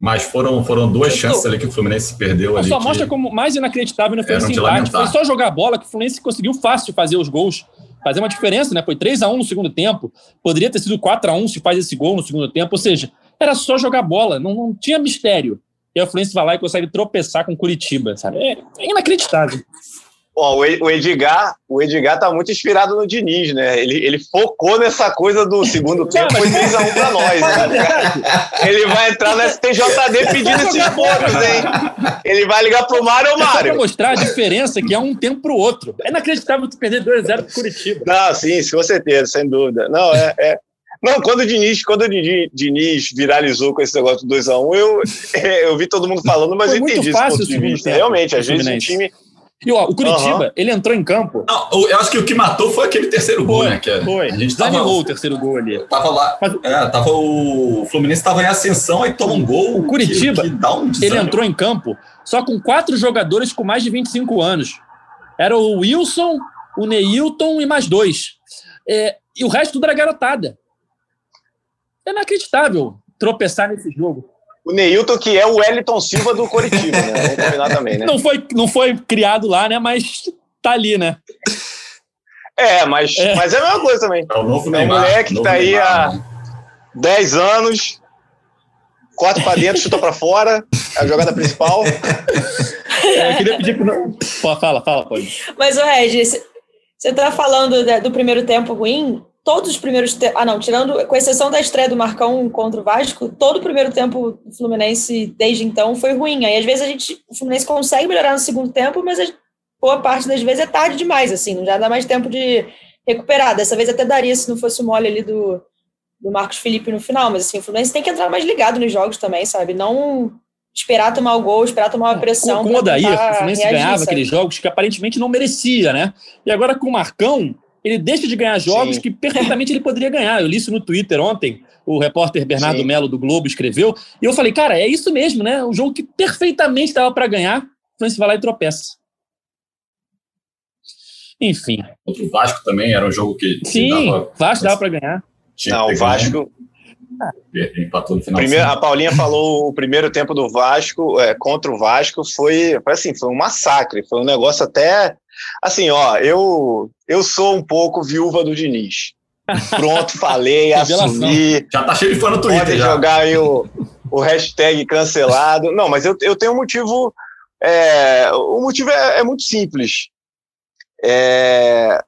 Mas foram, foram duas chances ali que o Fluminense perdeu ali. Só mostra como mais inacreditável foi Eram esse de empate. Foi só jogar bola que o Fluminense conseguiu fácil fazer os gols. Fazer uma diferença, né? Foi 3 a 1 no segundo tempo. Poderia ter sido 4 a 1 se faz esse gol no segundo tempo. Ou seja, era só jogar bola. Não, não tinha mistério. E o Fluminense vai lá e consegue tropeçar com Curitiba, sabe? É, é inacreditável. Ó, o Edgar, o Edgar tá muito inspirado no Diniz, né? Ele, ele focou nessa coisa do segundo tempo, foi 3x1 pra nós, né? Ele vai entrar no STJD pedindo esses pontos, hein? Ele vai ligar pro Mário ou É só pra Mário? mostrar a diferença que é um tempo pro outro. É inacreditável tu perder 2x0 pro Curitiba. Não, sim, com certeza, sem dúvida. Não, é. é- Não, quando o Diniz, quando o Dini- Diniz viralizou com esse negócio do 2x1, eu, eu vi todo mundo falando, mas Foi eu muito entendi fácil esse ponto o de vista. Realmente, às vezes o time. E ó, o Curitiba, Aham. ele entrou em campo. Não, eu acho que o que matou foi aquele terceiro gol, Foi, né? Que a- foi. A gente tava, o terceiro gol ali. tava lá. Mas- É, tava o Fluminense tava em ascensão, aí toma um gol. O Curitiba, que, que dá um Ele entrou em campo só com quatro jogadores com mais de 25 anos. Era o Wilson, o Neilton e mais dois. É, e o resto tudo era garotada. É inacreditável tropeçar nesse jogo. O Neilton, que é o Wellington Silva do Coritiba, né? Vamos combinar também, né? Não foi, não foi criado lá, né? Mas tá ali, né? É, mas é, mas é a mesma coisa também. É o novo É um Neymar. moleque que tá aí Neymar, há- né? 10 anos, quatro pra dentro, chuta pra fora, é a jogada principal. É, eu queria pedir pro. Pô, fala, fala, pode. Mas, o Regis, você tá falando do primeiro tempo ruim? Todos os primeiros. Te... Ah, não, tirando, com exceção da estreia do Marcão contra o Vasco, todo o primeiro tempo do Fluminense desde então foi ruim. Aí, às vezes, a gente, o Fluminense consegue melhorar no segundo tempo, mas a boa parte das vezes é tarde demais, assim, não já dá mais tempo de recuperar. Dessa vez até daria se não fosse o mole ali do, do Marcos Felipe no final, mas assim, o Fluminense tem que entrar mais ligado nos jogos também, sabe? Não esperar tomar o gol, esperar tomar uma pressão. Com, o Odair, tentar o Fluminense reagir, ganhava sabe? aqueles jogos que aparentemente não merecia, né? E agora com o Marcão, ele deixa de ganhar jogos Sim. que perfeitamente ele poderia ganhar. Eu li isso no Twitter ontem, o repórter Bernardo Sim. Melo do Globo escreveu, e eu falei, cara, é isso mesmo, né? Um jogo que perfeitamente dava para ganhar, o Fluminense vai lá e tropeça. Enfim, Contra o Vasco também era um jogo que, sim, dava, Vasco dava para ganhar. tinha Não, o. Vasco. empatou no final. Primeiro, a Paulinha falou o primeiro tempo do Vasco é, contra o Vasco foi, foi assim, foi um massacre, foi um negócio até assim, ó, eu eu sou um pouco viúva do Diniz. Pronto, falei, assumi. Já tá cheio de fã no Twitter. Pode já. jogar aí o, o hashtag cancelado. Não, mas eu, eu tenho um motivo. é, o motivo é, é muito simples. É,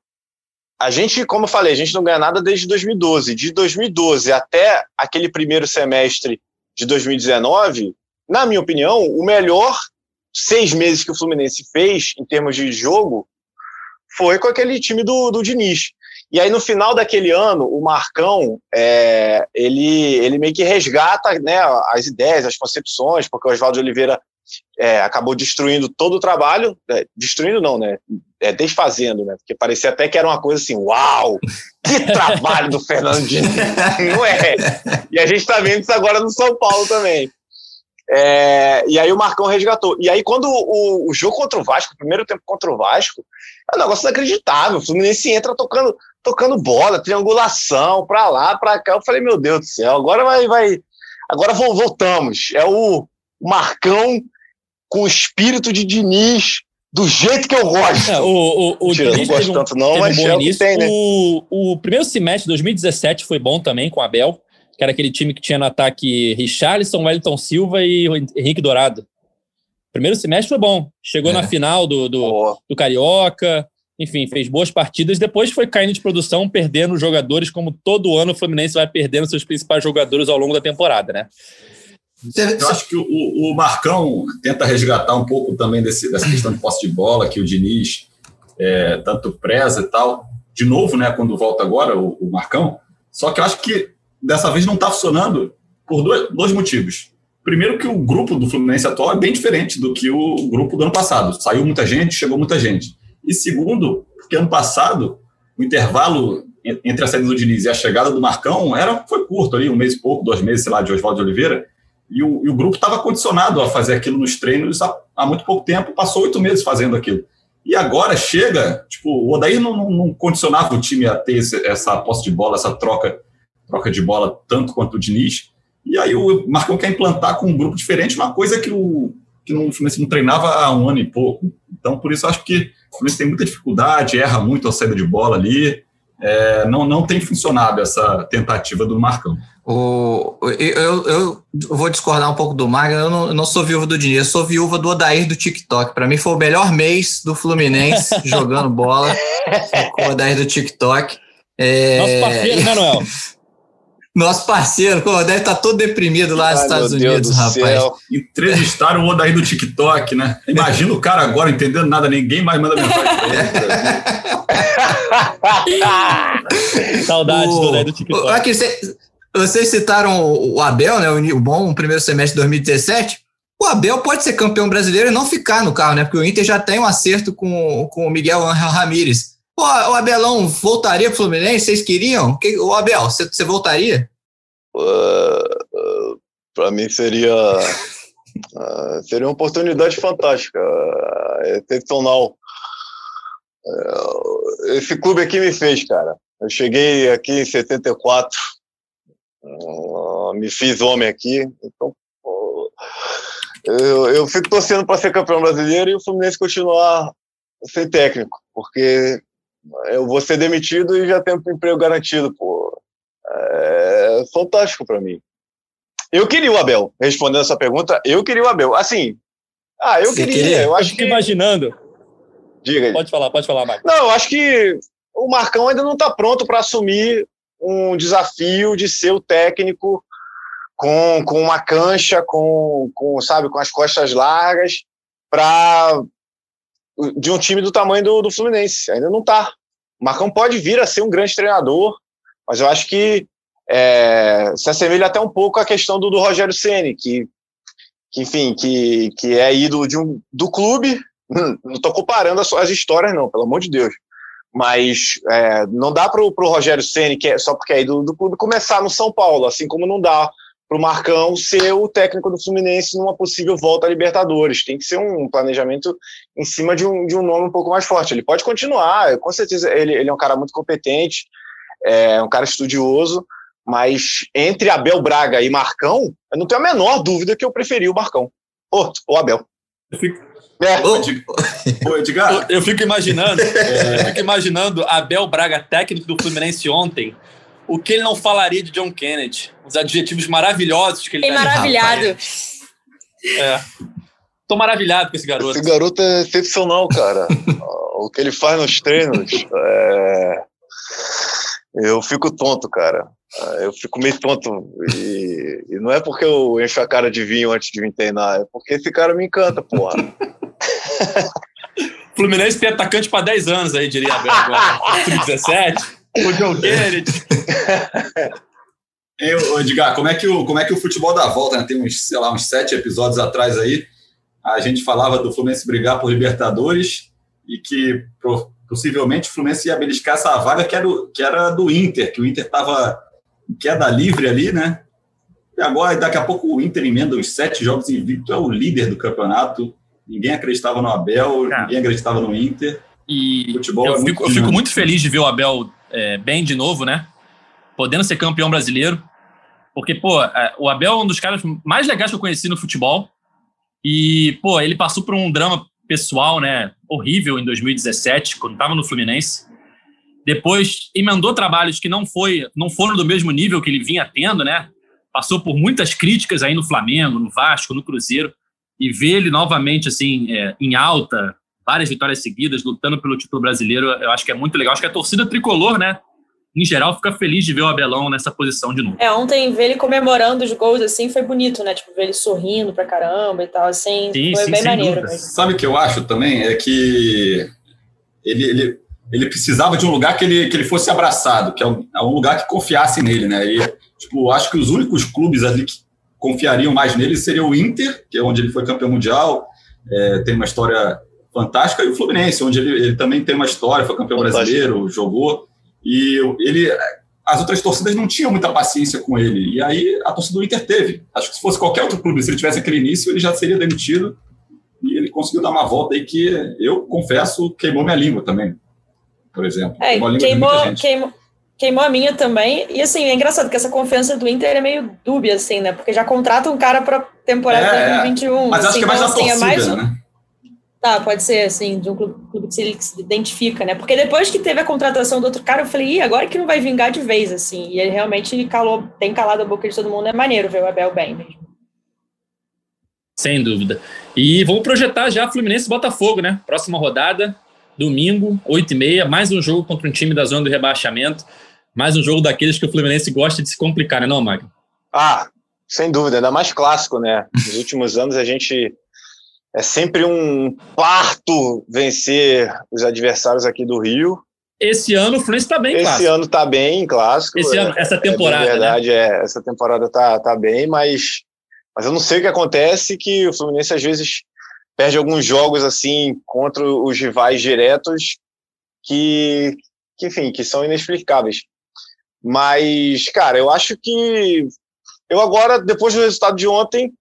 a gente, como eu falei, a gente não ganha nada desde 2012. De 2012 até aquele primeiro semestre de 2019, na minha opinião, o melhor seis meses que o Fluminense fez em termos de jogo foi com aquele time do, do Diniz. E aí, no final daquele ano, o Marcão, é, ele, ele meio que resgata né, as ideias, as concepções, porque o Oswaldo Oliveira é, acabou destruindo todo o trabalho, é, destruindo não, né? É, desfazendo, né? Porque parecia até que era uma coisa assim, uau, que trabalho do Fernando Diniz, não é? E a gente está vendo isso agora no São Paulo também. É, e aí o Marcão resgatou. E aí, quando o, o jogo contra o Vasco, o primeiro tempo contra o Vasco, é um negócio inacreditável. O Fluminense entra tocando, tocando bola, triangulação, pra lá, pra cá. Eu falei, meu Deus do céu, agora vai. vai agora vo- voltamos. É o Marcão com o espírito de Diniz, do jeito que eu gosto. É, o, o, o Mentira, eu não Diniz gosto um- tanto não, um mas bom é o tem, né? O, o primeiro semestre de 2017 foi bom também com o Abel, que era aquele time que tinha no ataque Richarlison, Wellington Silva e Henrique Dourado. Primeiro semestre foi bom. Chegou É. na final do, do, do Carioca, enfim, fez boas partidas. Depois foi caindo de produção, perdendo jogadores, como todo ano o Fluminense vai perdendo seus principais jogadores ao longo da temporada, né? Eu acho que o, o Marcão tenta resgatar um pouco também desse, dessa questão de posse de bola que o Diniz é, tanto preza e tal. De novo, né, quando volta agora o, o Marcão. Só que eu acho que dessa vez não está funcionando por dois, dois motivos. Primeiro que o grupo do Fluminense atual é bem diferente do que o grupo do ano passado. Saiu muita gente, chegou muita gente. E segundo, porque ano passado o intervalo entre a saída do Diniz e a chegada do Marcão era, foi curto ali, um mês e pouco, dois meses, sei lá, de Oswaldo Oliveira. E o, e o grupo estava condicionado a fazer aquilo nos treinos há, há, muito pouco tempo, passou oito meses fazendo aquilo. E agora chega, tipo, o Odair não, não, não condicionava o time a ter esse, essa posse de bola, essa troca, troca de bola tanto quanto o Diniz. E aí o Marcão quer implantar com um grupo diferente uma coisa que o que não, Fluminense não treinava há um ano e pouco. Então, por isso, acho que o Fluminense tem muita dificuldade, erra muito a saída de bola ali. É, não, não tem funcionado essa tentativa do Marcão. O, eu, eu, vou discordar um pouco do Magno, eu não, eu não sou viúva do Diniz, eu sou viúva do Odair do TikTok. Para mim foi o melhor mês do Fluminense jogando bola com o Odair do TikTok. É... Nosso parceiro, né, Noel? Nosso parceiro, pô, deve estar tá todo deprimido lá nos Estados Unidos, rapaz. Céu. Entrevistaram o Odaí do TikTok, né? Imagina o cara agora entendendo nada, ninguém mais manda mensagem Saudades o, do Odaí do TikTok. Aqui, vocês citaram o Abel, né? O bom, o primeiro semestre de 2017. O Abel pode ser campeão brasileiro e não ficar no carro, né? Porque o Inter já tem um acerto com, com o Miguel Angel Ramírez. O, o Abelão voltaria para o Fluminense? Vocês queriam? O Abel, você, você voltaria? Uh, uh, para mim seria uh, seria uma oportunidade fantástica, uh, excepcional. Uh, esse clube aqui me fez, cara. Eu cheguei aqui em 74, uh, me fiz homem aqui, então eu, eu fico torcendo para ser campeão brasileiro e o Fluminense continuar sem técnico, porque eu vou ser demitido e já tenho um emprego garantido, pô. É fantástico para mim. Eu queria o Abel, respondendo essa pergunta, eu queria o Abel. Assim, ah, eu queria, queria, eu acho eu que... imaginando. Diga aí. Pode falar, pode falar, Marcos. Não, eu acho que o Marcão ainda não está pronto para assumir um desafio de ser o técnico com, com uma cancha, com, com, sabe, com as costas largas, para de um time do tamanho do, do Fluminense. Ainda não está. O Marcão pode vir a ser um grande treinador, mas eu acho que é, se assemelha até um pouco à questão do, do Rogério Ceni, que, que, enfim, que, que é ídolo de um, do clube. Não estou comparando as, as, histórias, não, pelo amor de Deus. Mas é, não dá para o Rogério Ceni, que é, só porque é ídolo do clube, começar no São Paulo, assim como não dá para o Marcão ser o técnico do Fluminense numa possível volta à Libertadores. Tem que ser um planejamento em cima de um, de um nome um pouco mais forte. Ele pode continuar, com certeza ele, ele é um cara muito competente, é um cara estudioso, mas entre Abel Braga e Marcão, eu não tenho a menor dúvida que eu preferi o Marcão. Ou o Abel. Eu fico, é. Ô, Edgar. Eu fico imaginando, é. eu fico imaginando Abel Braga, técnico do Fluminense ontem, o que ele não falaria de John Kennedy? Os adjetivos maravilhosos que ele é maravilhado. É. Tô maravilhado com esse garoto. Esse garoto é excepcional, cara. o que ele faz nos treinos. É... Eu fico tonto, cara. Eu fico meio tonto. E, e, não é porque eu encho a cara de vinho antes de me treinar, é porque esse cara me encanta, porra. Fluminense tem atacante para 10 anos aí, diria Abel agora. 17 o John Kennedy. Ei, Edgar, como é, que o, como é que o futebol dá volta? Né? Tem uns, sei lá, uns sete episódios atrás aí, a gente falava do Fluminense brigar por Libertadores e que possivelmente o Fluminense ia beliscar essa vaga que era, do, que era do Inter, que o Inter estava em queda livre ali, né? E agora, daqui a pouco, o Inter emenda os sete jogos invicto, é o líder do campeonato. Ninguém acreditava no Abel, ninguém acreditava no Inter. E futebol eu, é fico, eu fico muito feliz de ver o Abel é, bem de novo, né? Podendo ser campeão brasileiro. Porque, pô, é, o Abel é um dos caras mais legais que eu conheci no futebol. E, pô, ele passou por um drama pessoal, né? Horrível em 2017, quando estava no Fluminense. Depois emendou trabalhos que não, foi, não foram do mesmo nível que ele vinha tendo, né? Passou por muitas críticas aí no Flamengo, no Vasco, no Cruzeiro. E ver ele novamente, assim, é, em alta, várias vitórias seguidas, lutando pelo título brasileiro. Eu acho que é muito legal. Acho que a torcida tricolor, né? Em geral, fica feliz de ver o Abelão nessa posição de novo. É, ontem ver ele comemorando os gols assim foi bonito, né? Tipo, ver ele sorrindo pra caramba e tal, assim. Sim, foi sim, bem maneiro. Sabe o que eu acho também? É que ele, ele, ele precisava de um lugar que ele, que ele fosse abraçado, que é um, é um lugar que confiasse nele, né? E, tipo, acho que os únicos clubes ali que confiariam mais nele seria o Inter, que é onde ele foi campeão mundial, é, tem uma história fantástica, e o Fluminense, onde ele, ele também tem uma história, foi campeão Fantástico. brasileiro, jogou. E ele, as outras torcidas não tinham muita paciência com ele. E aí a torcida do Inter teve. Acho que se fosse qualquer outro clube, se ele tivesse aquele início, ele já seria demitido. E ele conseguiu dar uma volta aí que eu confesso queimou minha língua também. Por exemplo. É, queimou, queimou, queimou, queimou, a minha também. E assim, é engraçado que essa confiança do Inter é meio dúbia, assim, né? Porque já contrata um cara para temporada é, 2021. Mas assim, acho que é mais então, assim, torcida, é mais, né? Tá, pode ser, assim, de um clube, clube que, ele se identifica, né? Porque depois que teve a contratação do outro cara, eu falei, Ih, agora que não vai vingar de vez, assim. E ele realmente calou, tem calado a boca de todo mundo, é maneiro ver o Abel bem mesmo. Sem dúvida. E vamos projetar já Fluminense e Botafogo, né? Próxima rodada, domingo, 8h30, mais um jogo contra um time da zona do rebaixamento. Mais um jogo daqueles que o Fluminense gosta de se complicar, né, não, Magno? Ah, sem dúvida, ainda mais clássico, né? Nos últimos anos a gente é sempre um parto vencer os adversários aqui do Rio. Esse ano o Fluminense está bem Esse clássico. ano está bem clássico. Esse ano, essa temporada. É, verdade, né? é. Essa temporada tá, tá bem, mas, mas eu não sei o que acontece que o Fluminense às vezes perde alguns jogos assim contra os rivais diretos que, que enfim, que são inexplicáveis. Mas, cara, eu acho que eu agora, depois do resultado de ontem,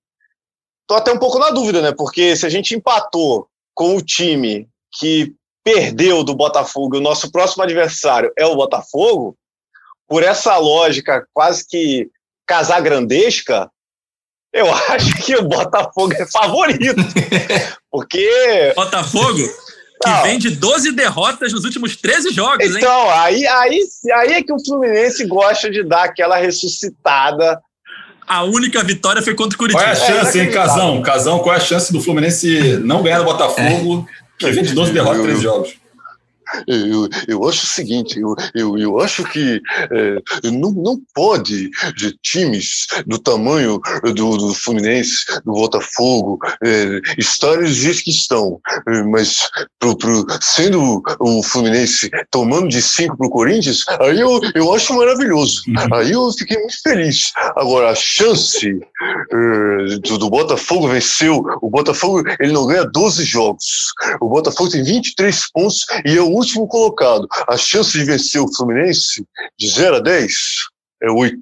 tô até um pouco na dúvida, né? Porque se a gente empatou com o time que perdeu do Botafogo, o nosso próximo adversário é o Botafogo, por essa lógica quase que casagrandesca, eu acho que o Botafogo é favorito. Porque. Botafogo? Que não. vem de 12 derrotas nos últimos 13 jogos, então, hein? Então, aí, aí, aí é que o Fluminense gosta de dar aquela ressuscitada a única vitória foi contra o Curitiba. Qual é a chance, é, hein, Casão? Casão, qual é a chance do Fluminense não ganhar do Botafogo, é. que vem de 12 derrotas em 13 jogos? Eu, eu acho o seguinte, eu, eu, eu acho que é, não, não pode de times do tamanho do, do Fluminense, do Botafogo, é, estarem do jeito que estão, é, mas pro, pro, sendo o Fluminense tomando de 5 para o Corinthians, aí eu, eu acho maravilhoso. Uhum. Aí eu fiquei muito feliz. Agora, a chance é, do, do Botafogo venceu, o Botafogo ele não ganha 12 jogos. O Botafogo tem 23 pontos e é o último colocado. A chance de vencer o Fluminense de 0 a 10 é 8.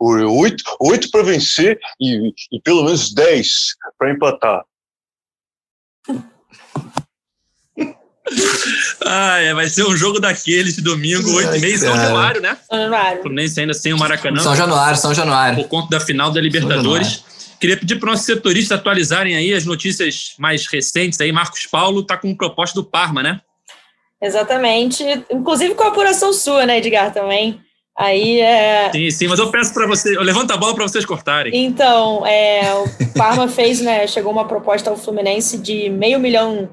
8, 8 para vencer e, e pelo menos 10 para empatar. Ah, é, vai ser um jogo daqueles de domingo, 8 e meia, São Januário, né? São Januário. Fluminense ainda sem o Maracanã. São Januário, São Januário. Por conta da final da Libertadores. Queria pedir para os nossos setoristas atualizarem aí as notícias mais recentes aí. Marcos Paulo está com proposta do Parma, né? Exatamente. Inclusive com a apuração sua, né, Edgar, também. Aí é. Sim, sim, mas eu peço para você, eu levanto a bola para vocês cortarem. Então, é, o Parma fez, né? Chegou uma proposta ao Fluminense de meio milhão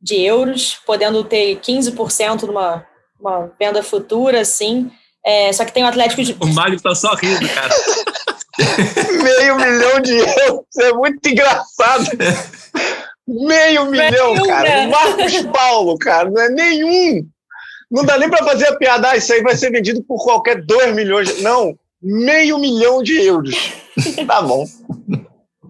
de euros, podendo ter 15% numa uma venda futura, assim. É, só que tem o Atlético de. O Mário tá só rindo, cara. meio milhão de euros, é muito engraçado. Meio milhão, Meio, cara. Né? Marcos Paulo, cara, não é nenhum. Não dá nem para fazer a piada, ah, isso aí vai ser vendido por qualquer 2 milhões. Não, meio milhão de euros. Tá bom.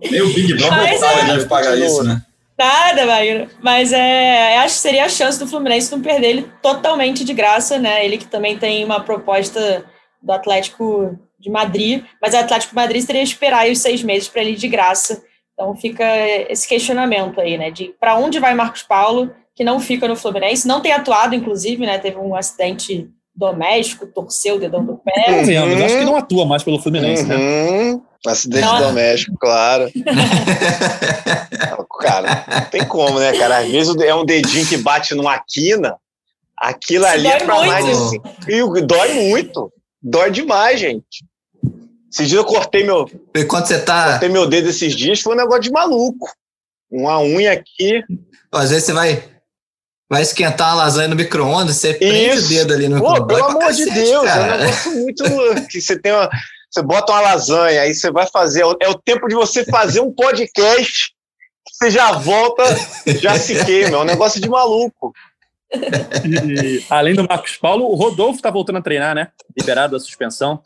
Nem o Big Brother é, deve pagar isso, né? Nada, Wagner. Mas é, acho que seria a chance do Fluminense não perder ele totalmente de graça, né? Ele que também tem uma proposta do Atlético de Madrid, mas o Atlético de Madrid teria que esperar os seis meses para ele ir de graça. Então fica esse questionamento aí, né? De para onde vai Marcos Paulo, que não fica no Fluminense, não tem atuado, inclusive, né? Teve um acidente doméstico, torceu o dedão do pé. Uhum. Acho que não atua mais pelo Fluminense, né? uhum. né? Acidente não. doméstico, claro. cara, não tem como, né, cara? Às vezes é um dedinho que bate numa quina, aquilo ali é pra muito. mais de. E dói muito. Dói demais, gente. Esses dias eu cortei meu. E quando você tá. Cortei meu dedo esses dias, foi um negócio de maluco. uma unha aqui. Às vezes você vai, vai esquentar uma lasanha no micro-ondas, você prende o dedo ali no Pô, pelo amor de Deus, cara. é um negócio muito. que você tem uma, Você bota uma lasanha, aí você vai fazer. É o tempo de você fazer um podcast, você já volta, já se queima. É um negócio de maluco. E, além do Marcos Paulo, o Rodolfo tá voltando a treinar, né? Liberado da suspensão.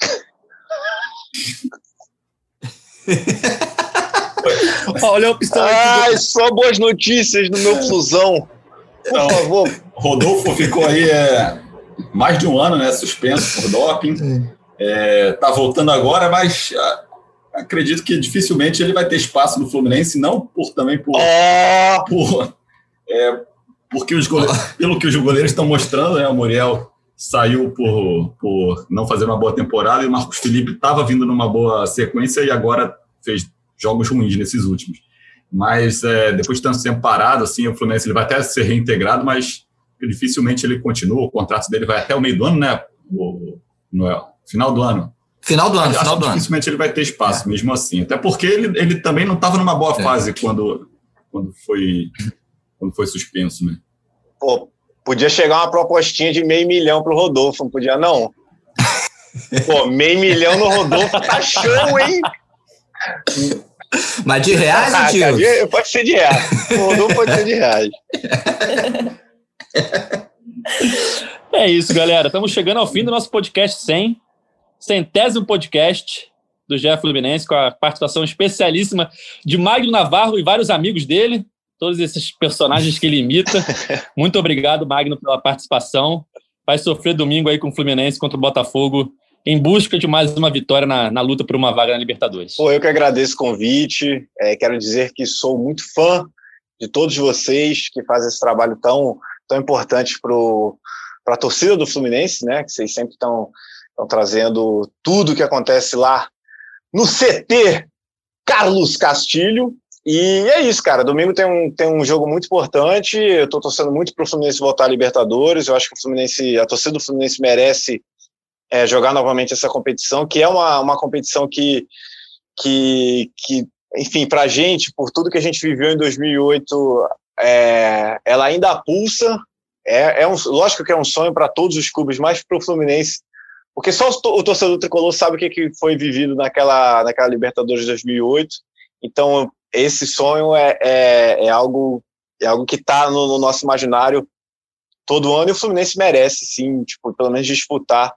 Olha o pistão Ai, só boas notícias no meu fusão. Por Não, favor. Rodolfo ficou aí é, mais de um ano, né? Suspenso por doping. É, tá voltando agora, mas ah, acredito que dificilmente ele vai ter espaço no Fluminense, não por também por. Oh! por é, porque os goleiros, pelo que os goleiros estão mostrando, né? O Muriel saiu por, por não fazer uma boa temporada e o Marcos Felipe estava vindo numa boa sequência e agora fez jogos ruins nesses últimos. Mas é, depois de tanto tempo parado, assim, o Fluminense ele vai até ser reintegrado, mas dificilmente ele continua. O contrato dele vai até o meio do ano, né? O, no é, final do ano. Final do ano, final do ano. Dificilmente ele vai ter espaço, é. mesmo assim. Até porque ele, ele também não estava numa boa é. fase quando, quando, foi, quando foi suspenso, né? Pô, podia chegar uma propostinha de meio milhão pro Rodolfo, não podia, não? Pô, meio milhão no Rodolfo tá show, hein? Mas de reais, ah, tio? Pode ser de reais. O Rodolfo pode ser de reais. É isso, galera. Estamos chegando ao fim do nosso podcast 100. Centésimo podcast do Jeff Fluminense, com a participação especialíssima de Magno Navarro e vários amigos dele, todos esses personagens que ele imita. Muito obrigado, Magno, pela participação. Vai sofrer domingo aí com o Fluminense contra o Botafogo em busca de mais uma vitória na, na luta por uma vaga na Libertadores. Pô, eu que agradeço o convite. É, quero dizer que sou muito fã de todos vocês que fazem esse trabalho tão, tão importante para a torcida do Fluminense, né? Que vocês sempre estão trazendo tudo o que acontece lá no CT Carlos Castilho. E é isso, cara. Domingo tem um, tem um jogo muito importante. Eu estou torcendo muito para o Fluminense voltar à Libertadores. Eu acho que o Fluminense, a torcida do Fluminense merece é, jogar novamente essa competição, que é uma, uma competição que, que, que enfim, para a gente, por tudo que a gente viveu em 2008, é, ela ainda pulsa. É, é um, lógico que é um sonho para todos os clubes, mas para o Fluminense, porque só o torcedor tricolor sabe o que foi vivido naquela, naquela Libertadores de 2008. Então, esse sonho é, é, é algo é algo que está no, no, nosso imaginário todo ano e o Fluminense merece, sim, tipo, pelo menos disputar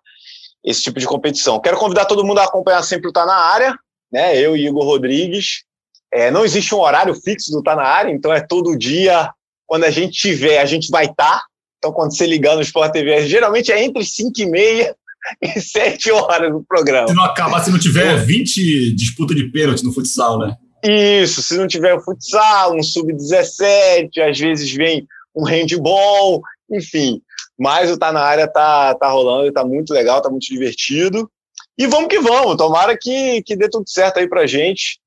esse tipo de competição. Quero convidar todo mundo a acompanhar sempre o Tá Na Área, né? Eu e Igor Rodrigues. É, não existe um horário fixo do Tá Na Área, então é todo dia. Quando a gente tiver, a gente vai estar. Tá. Então, quando você ligar no Sport TV, geralmente é entre 5 e meia e 7 horas no programa. Se não acabar, se não tiver 20 disputa de pênalti no futsal, né? Isso, se não tiver futsal, um sub-17, às vezes vem um handball, enfim. Mas o Tá Na Área tá, tá rolando, tá muito legal, tá muito divertido. E vamos que vamos, tomara que, que dê tudo certo aí pra gente.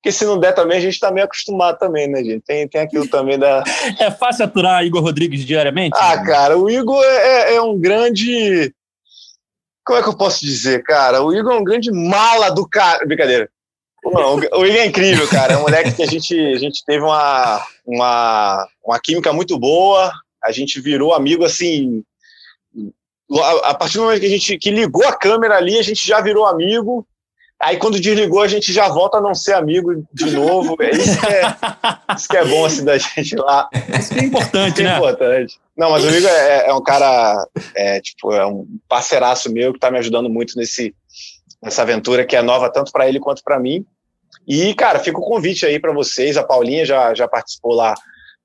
Porque se não der também, a gente tá meio acostumado também, né, gente? Tem, tem aquilo também da. É fácil aturar Igor Rodrigues diariamente? Ah, né? cara, o Igor é, é um grande. Como é que eu posso dizer, cara? O Igor é um grande mala do cara. Brincadeira. Não, o Igor é incrível, cara. É um moleque que a gente, a gente teve uma, uma, uma química muito boa a gente virou amigo assim. A partir do momento que a gente que ligou a câmera ali, a gente já virou amigo. Aí quando desligou, a gente já volta a não ser amigo de novo. É isso que é, isso que é bom assim da gente lá. Isso que é importante, isso é né? importante. Não, mas o Igor é, é, um cara, é, tipo, é um parceiraço meu que está me ajudando muito nesse, nessa aventura que é nova tanto para ele quanto para mim. E, cara, fica o convite aí para vocês. A Paulinha já, já participou lá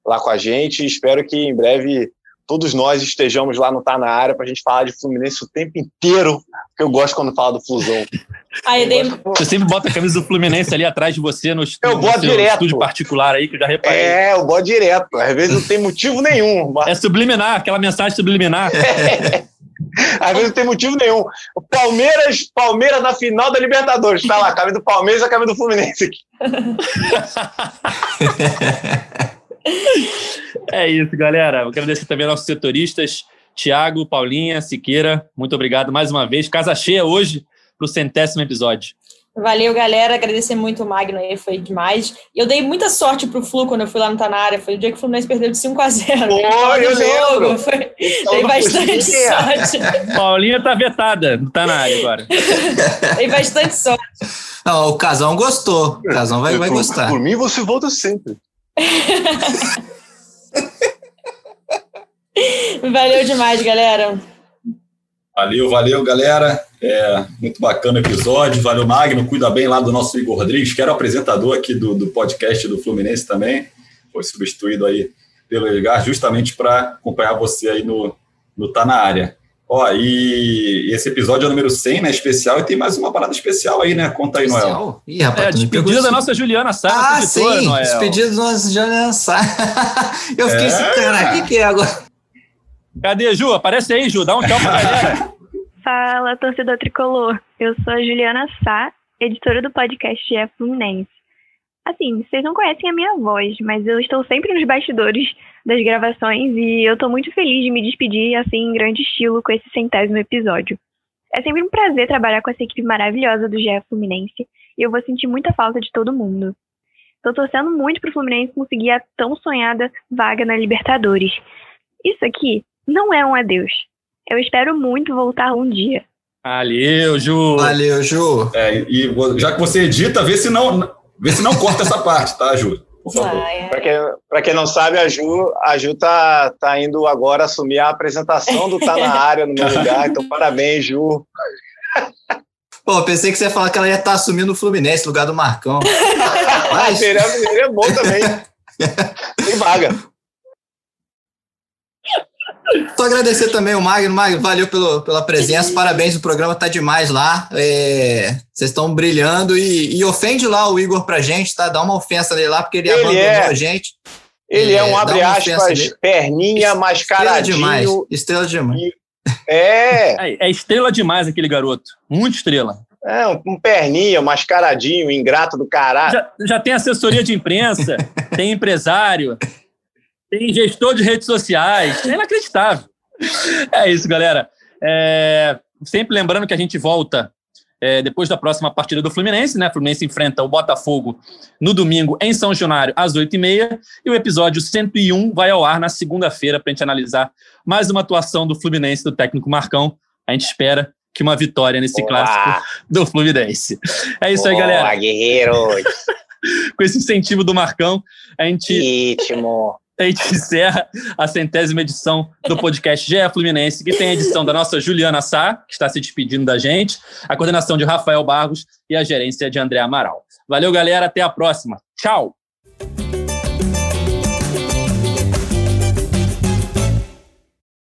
lá com a gente. Espero que em breve todos nós estejamos lá no Tá Na Área para a gente falar de Fluminense o tempo inteiro, porque eu gosto quando fala do Flusão. Aí, gosto... Você sempre bota a camisa do Fluminense ali atrás de você no, eu no seu direto. estúdio particular aí, que eu já reparei. É, eu boto direto. Às vezes não tem motivo nenhum. Mas... É subliminar, aquela mensagem subliminar. É. Às vezes não tem motivo nenhum. Palmeiras, Palmeiras na final da Libertadores. Tá lá, camisa do Palmeiras e camisa do Fluminense aqui. É isso, galera. Eu agradecer também aos nossos setoristas, Tiago, Paulinha, Siqueira. Muito obrigado mais uma vez. Casa cheia hoje para o centésimo episódio. Valeu, galera. Agradecer muito o Magno aí, foi demais. E eu dei muita sorte pro Flu quando eu fui lá no Tanária. Foi o dia que o Fluminense perdeu de 5 a 0 Pô, eu lembro. Foi... Então, Dei não bastante sorte. Paulinha tá vetada, não tá na área agora. Dei bastante sorte. Não, o Casão gostou. O Casão vai, vai por, gostar. Por mim, você volta sempre. Valeu demais, galera. Valeu, valeu, galera. É, muito bacana o episódio. Valeu, Magno. Cuida bem lá do nosso Igor Rodrigues, que era o apresentador aqui do, do podcast do Fluminense também. Foi substituído aí pelo Edgar, justamente para acompanhar você aí no, no Tá Na Área. Ó, e esse episódio é o número 100, né? Especial, e tem mais uma parada especial aí, né? Conta aí, Noel. Especial? Ih, rapaz, É, despedida da assim. nossa Juliana Sá, Ah, nossa editora, sim, Noel. despedido do nosso Julian Sá. Eu fiquei assim, cara, o que, que é agora? Cadê, Ju? Aparece aí, Ju. Dá um tchau pra galera. Fala, torcedor tricolor. Eu sou a Juliana Sá, editora do podcast GE Fluminense. Assim, vocês não conhecem a minha voz, mas eu estou sempre nos bastidores das gravações e eu estou muito feliz de me despedir assim em grande estilo com esse centésimo episódio. É sempre um prazer trabalhar com essa equipe maravilhosa do GE Fluminense e eu vou sentir muita falta de todo mundo. Estou torcendo muito para o Fluminense conseguir a tão sonhada vaga na Libertadores. Isso aqui não é um adeus. Eu espero muito voltar um dia. Valeu, Ju. Valeu, Ju. É, e já que você edita, vê se não, vê se não corta essa parte, tá, Ju? Por favor. Vai, Para quem, pra quem não sabe, a Ju, a Ju tá, tá indo agora assumir a apresentação do Tá Na Área no meu lugar. Então, parabéns, Ju. Pô, pensei que você ia falar que ela ia estar assumindo o Fluminense no lugar do Marcão. Mas, Seria, seria bom também. Tem vaga. Só agradecer também o Magno. Magno, valeu pelo, pela presença, parabéns, o programa tá demais lá. É, Vocês estão brilhando e, e ofende lá o Igor pra gente, tá? Dá uma ofensa nele lá, porque ele, Ele abandonou é. a gente. Ele é, É, um, abre aspas, perninha Estrela mascaradinho. demais. Estrela demais. É, É, é estrela demais aquele garoto. Muito estrela. é um, um perninha mascaradinho, ingrato do caralho. Já, já tem assessoria de imprensa, tem empresário, tem gestor de redes sociais. É inacreditável. É isso, galera. É, sempre lembrando que a gente volta é, depois da próxima partida do Fluminense, né? O Fluminense enfrenta o Botafogo no domingo em São Januário, às 8h30. E o episódio 101 vai ao ar na segunda-feira para a gente analisar mais uma atuação do Fluminense, do técnico Marcão. A gente espera que uma vitória nesse Boa. clássico do Fluminense. É isso aí, Boa, galera. guerreiros. Com esse incentivo do Marcão, a gente Ritmo. A gente encerra a centésima edição do podcast GE Fluminense, que tem a edição da nossa Juliana Sá, que está se despedindo da gente, a coordenação de Rafael Barros e a gerência de André Amaral. Valeu, galera. Até a próxima. Tchau!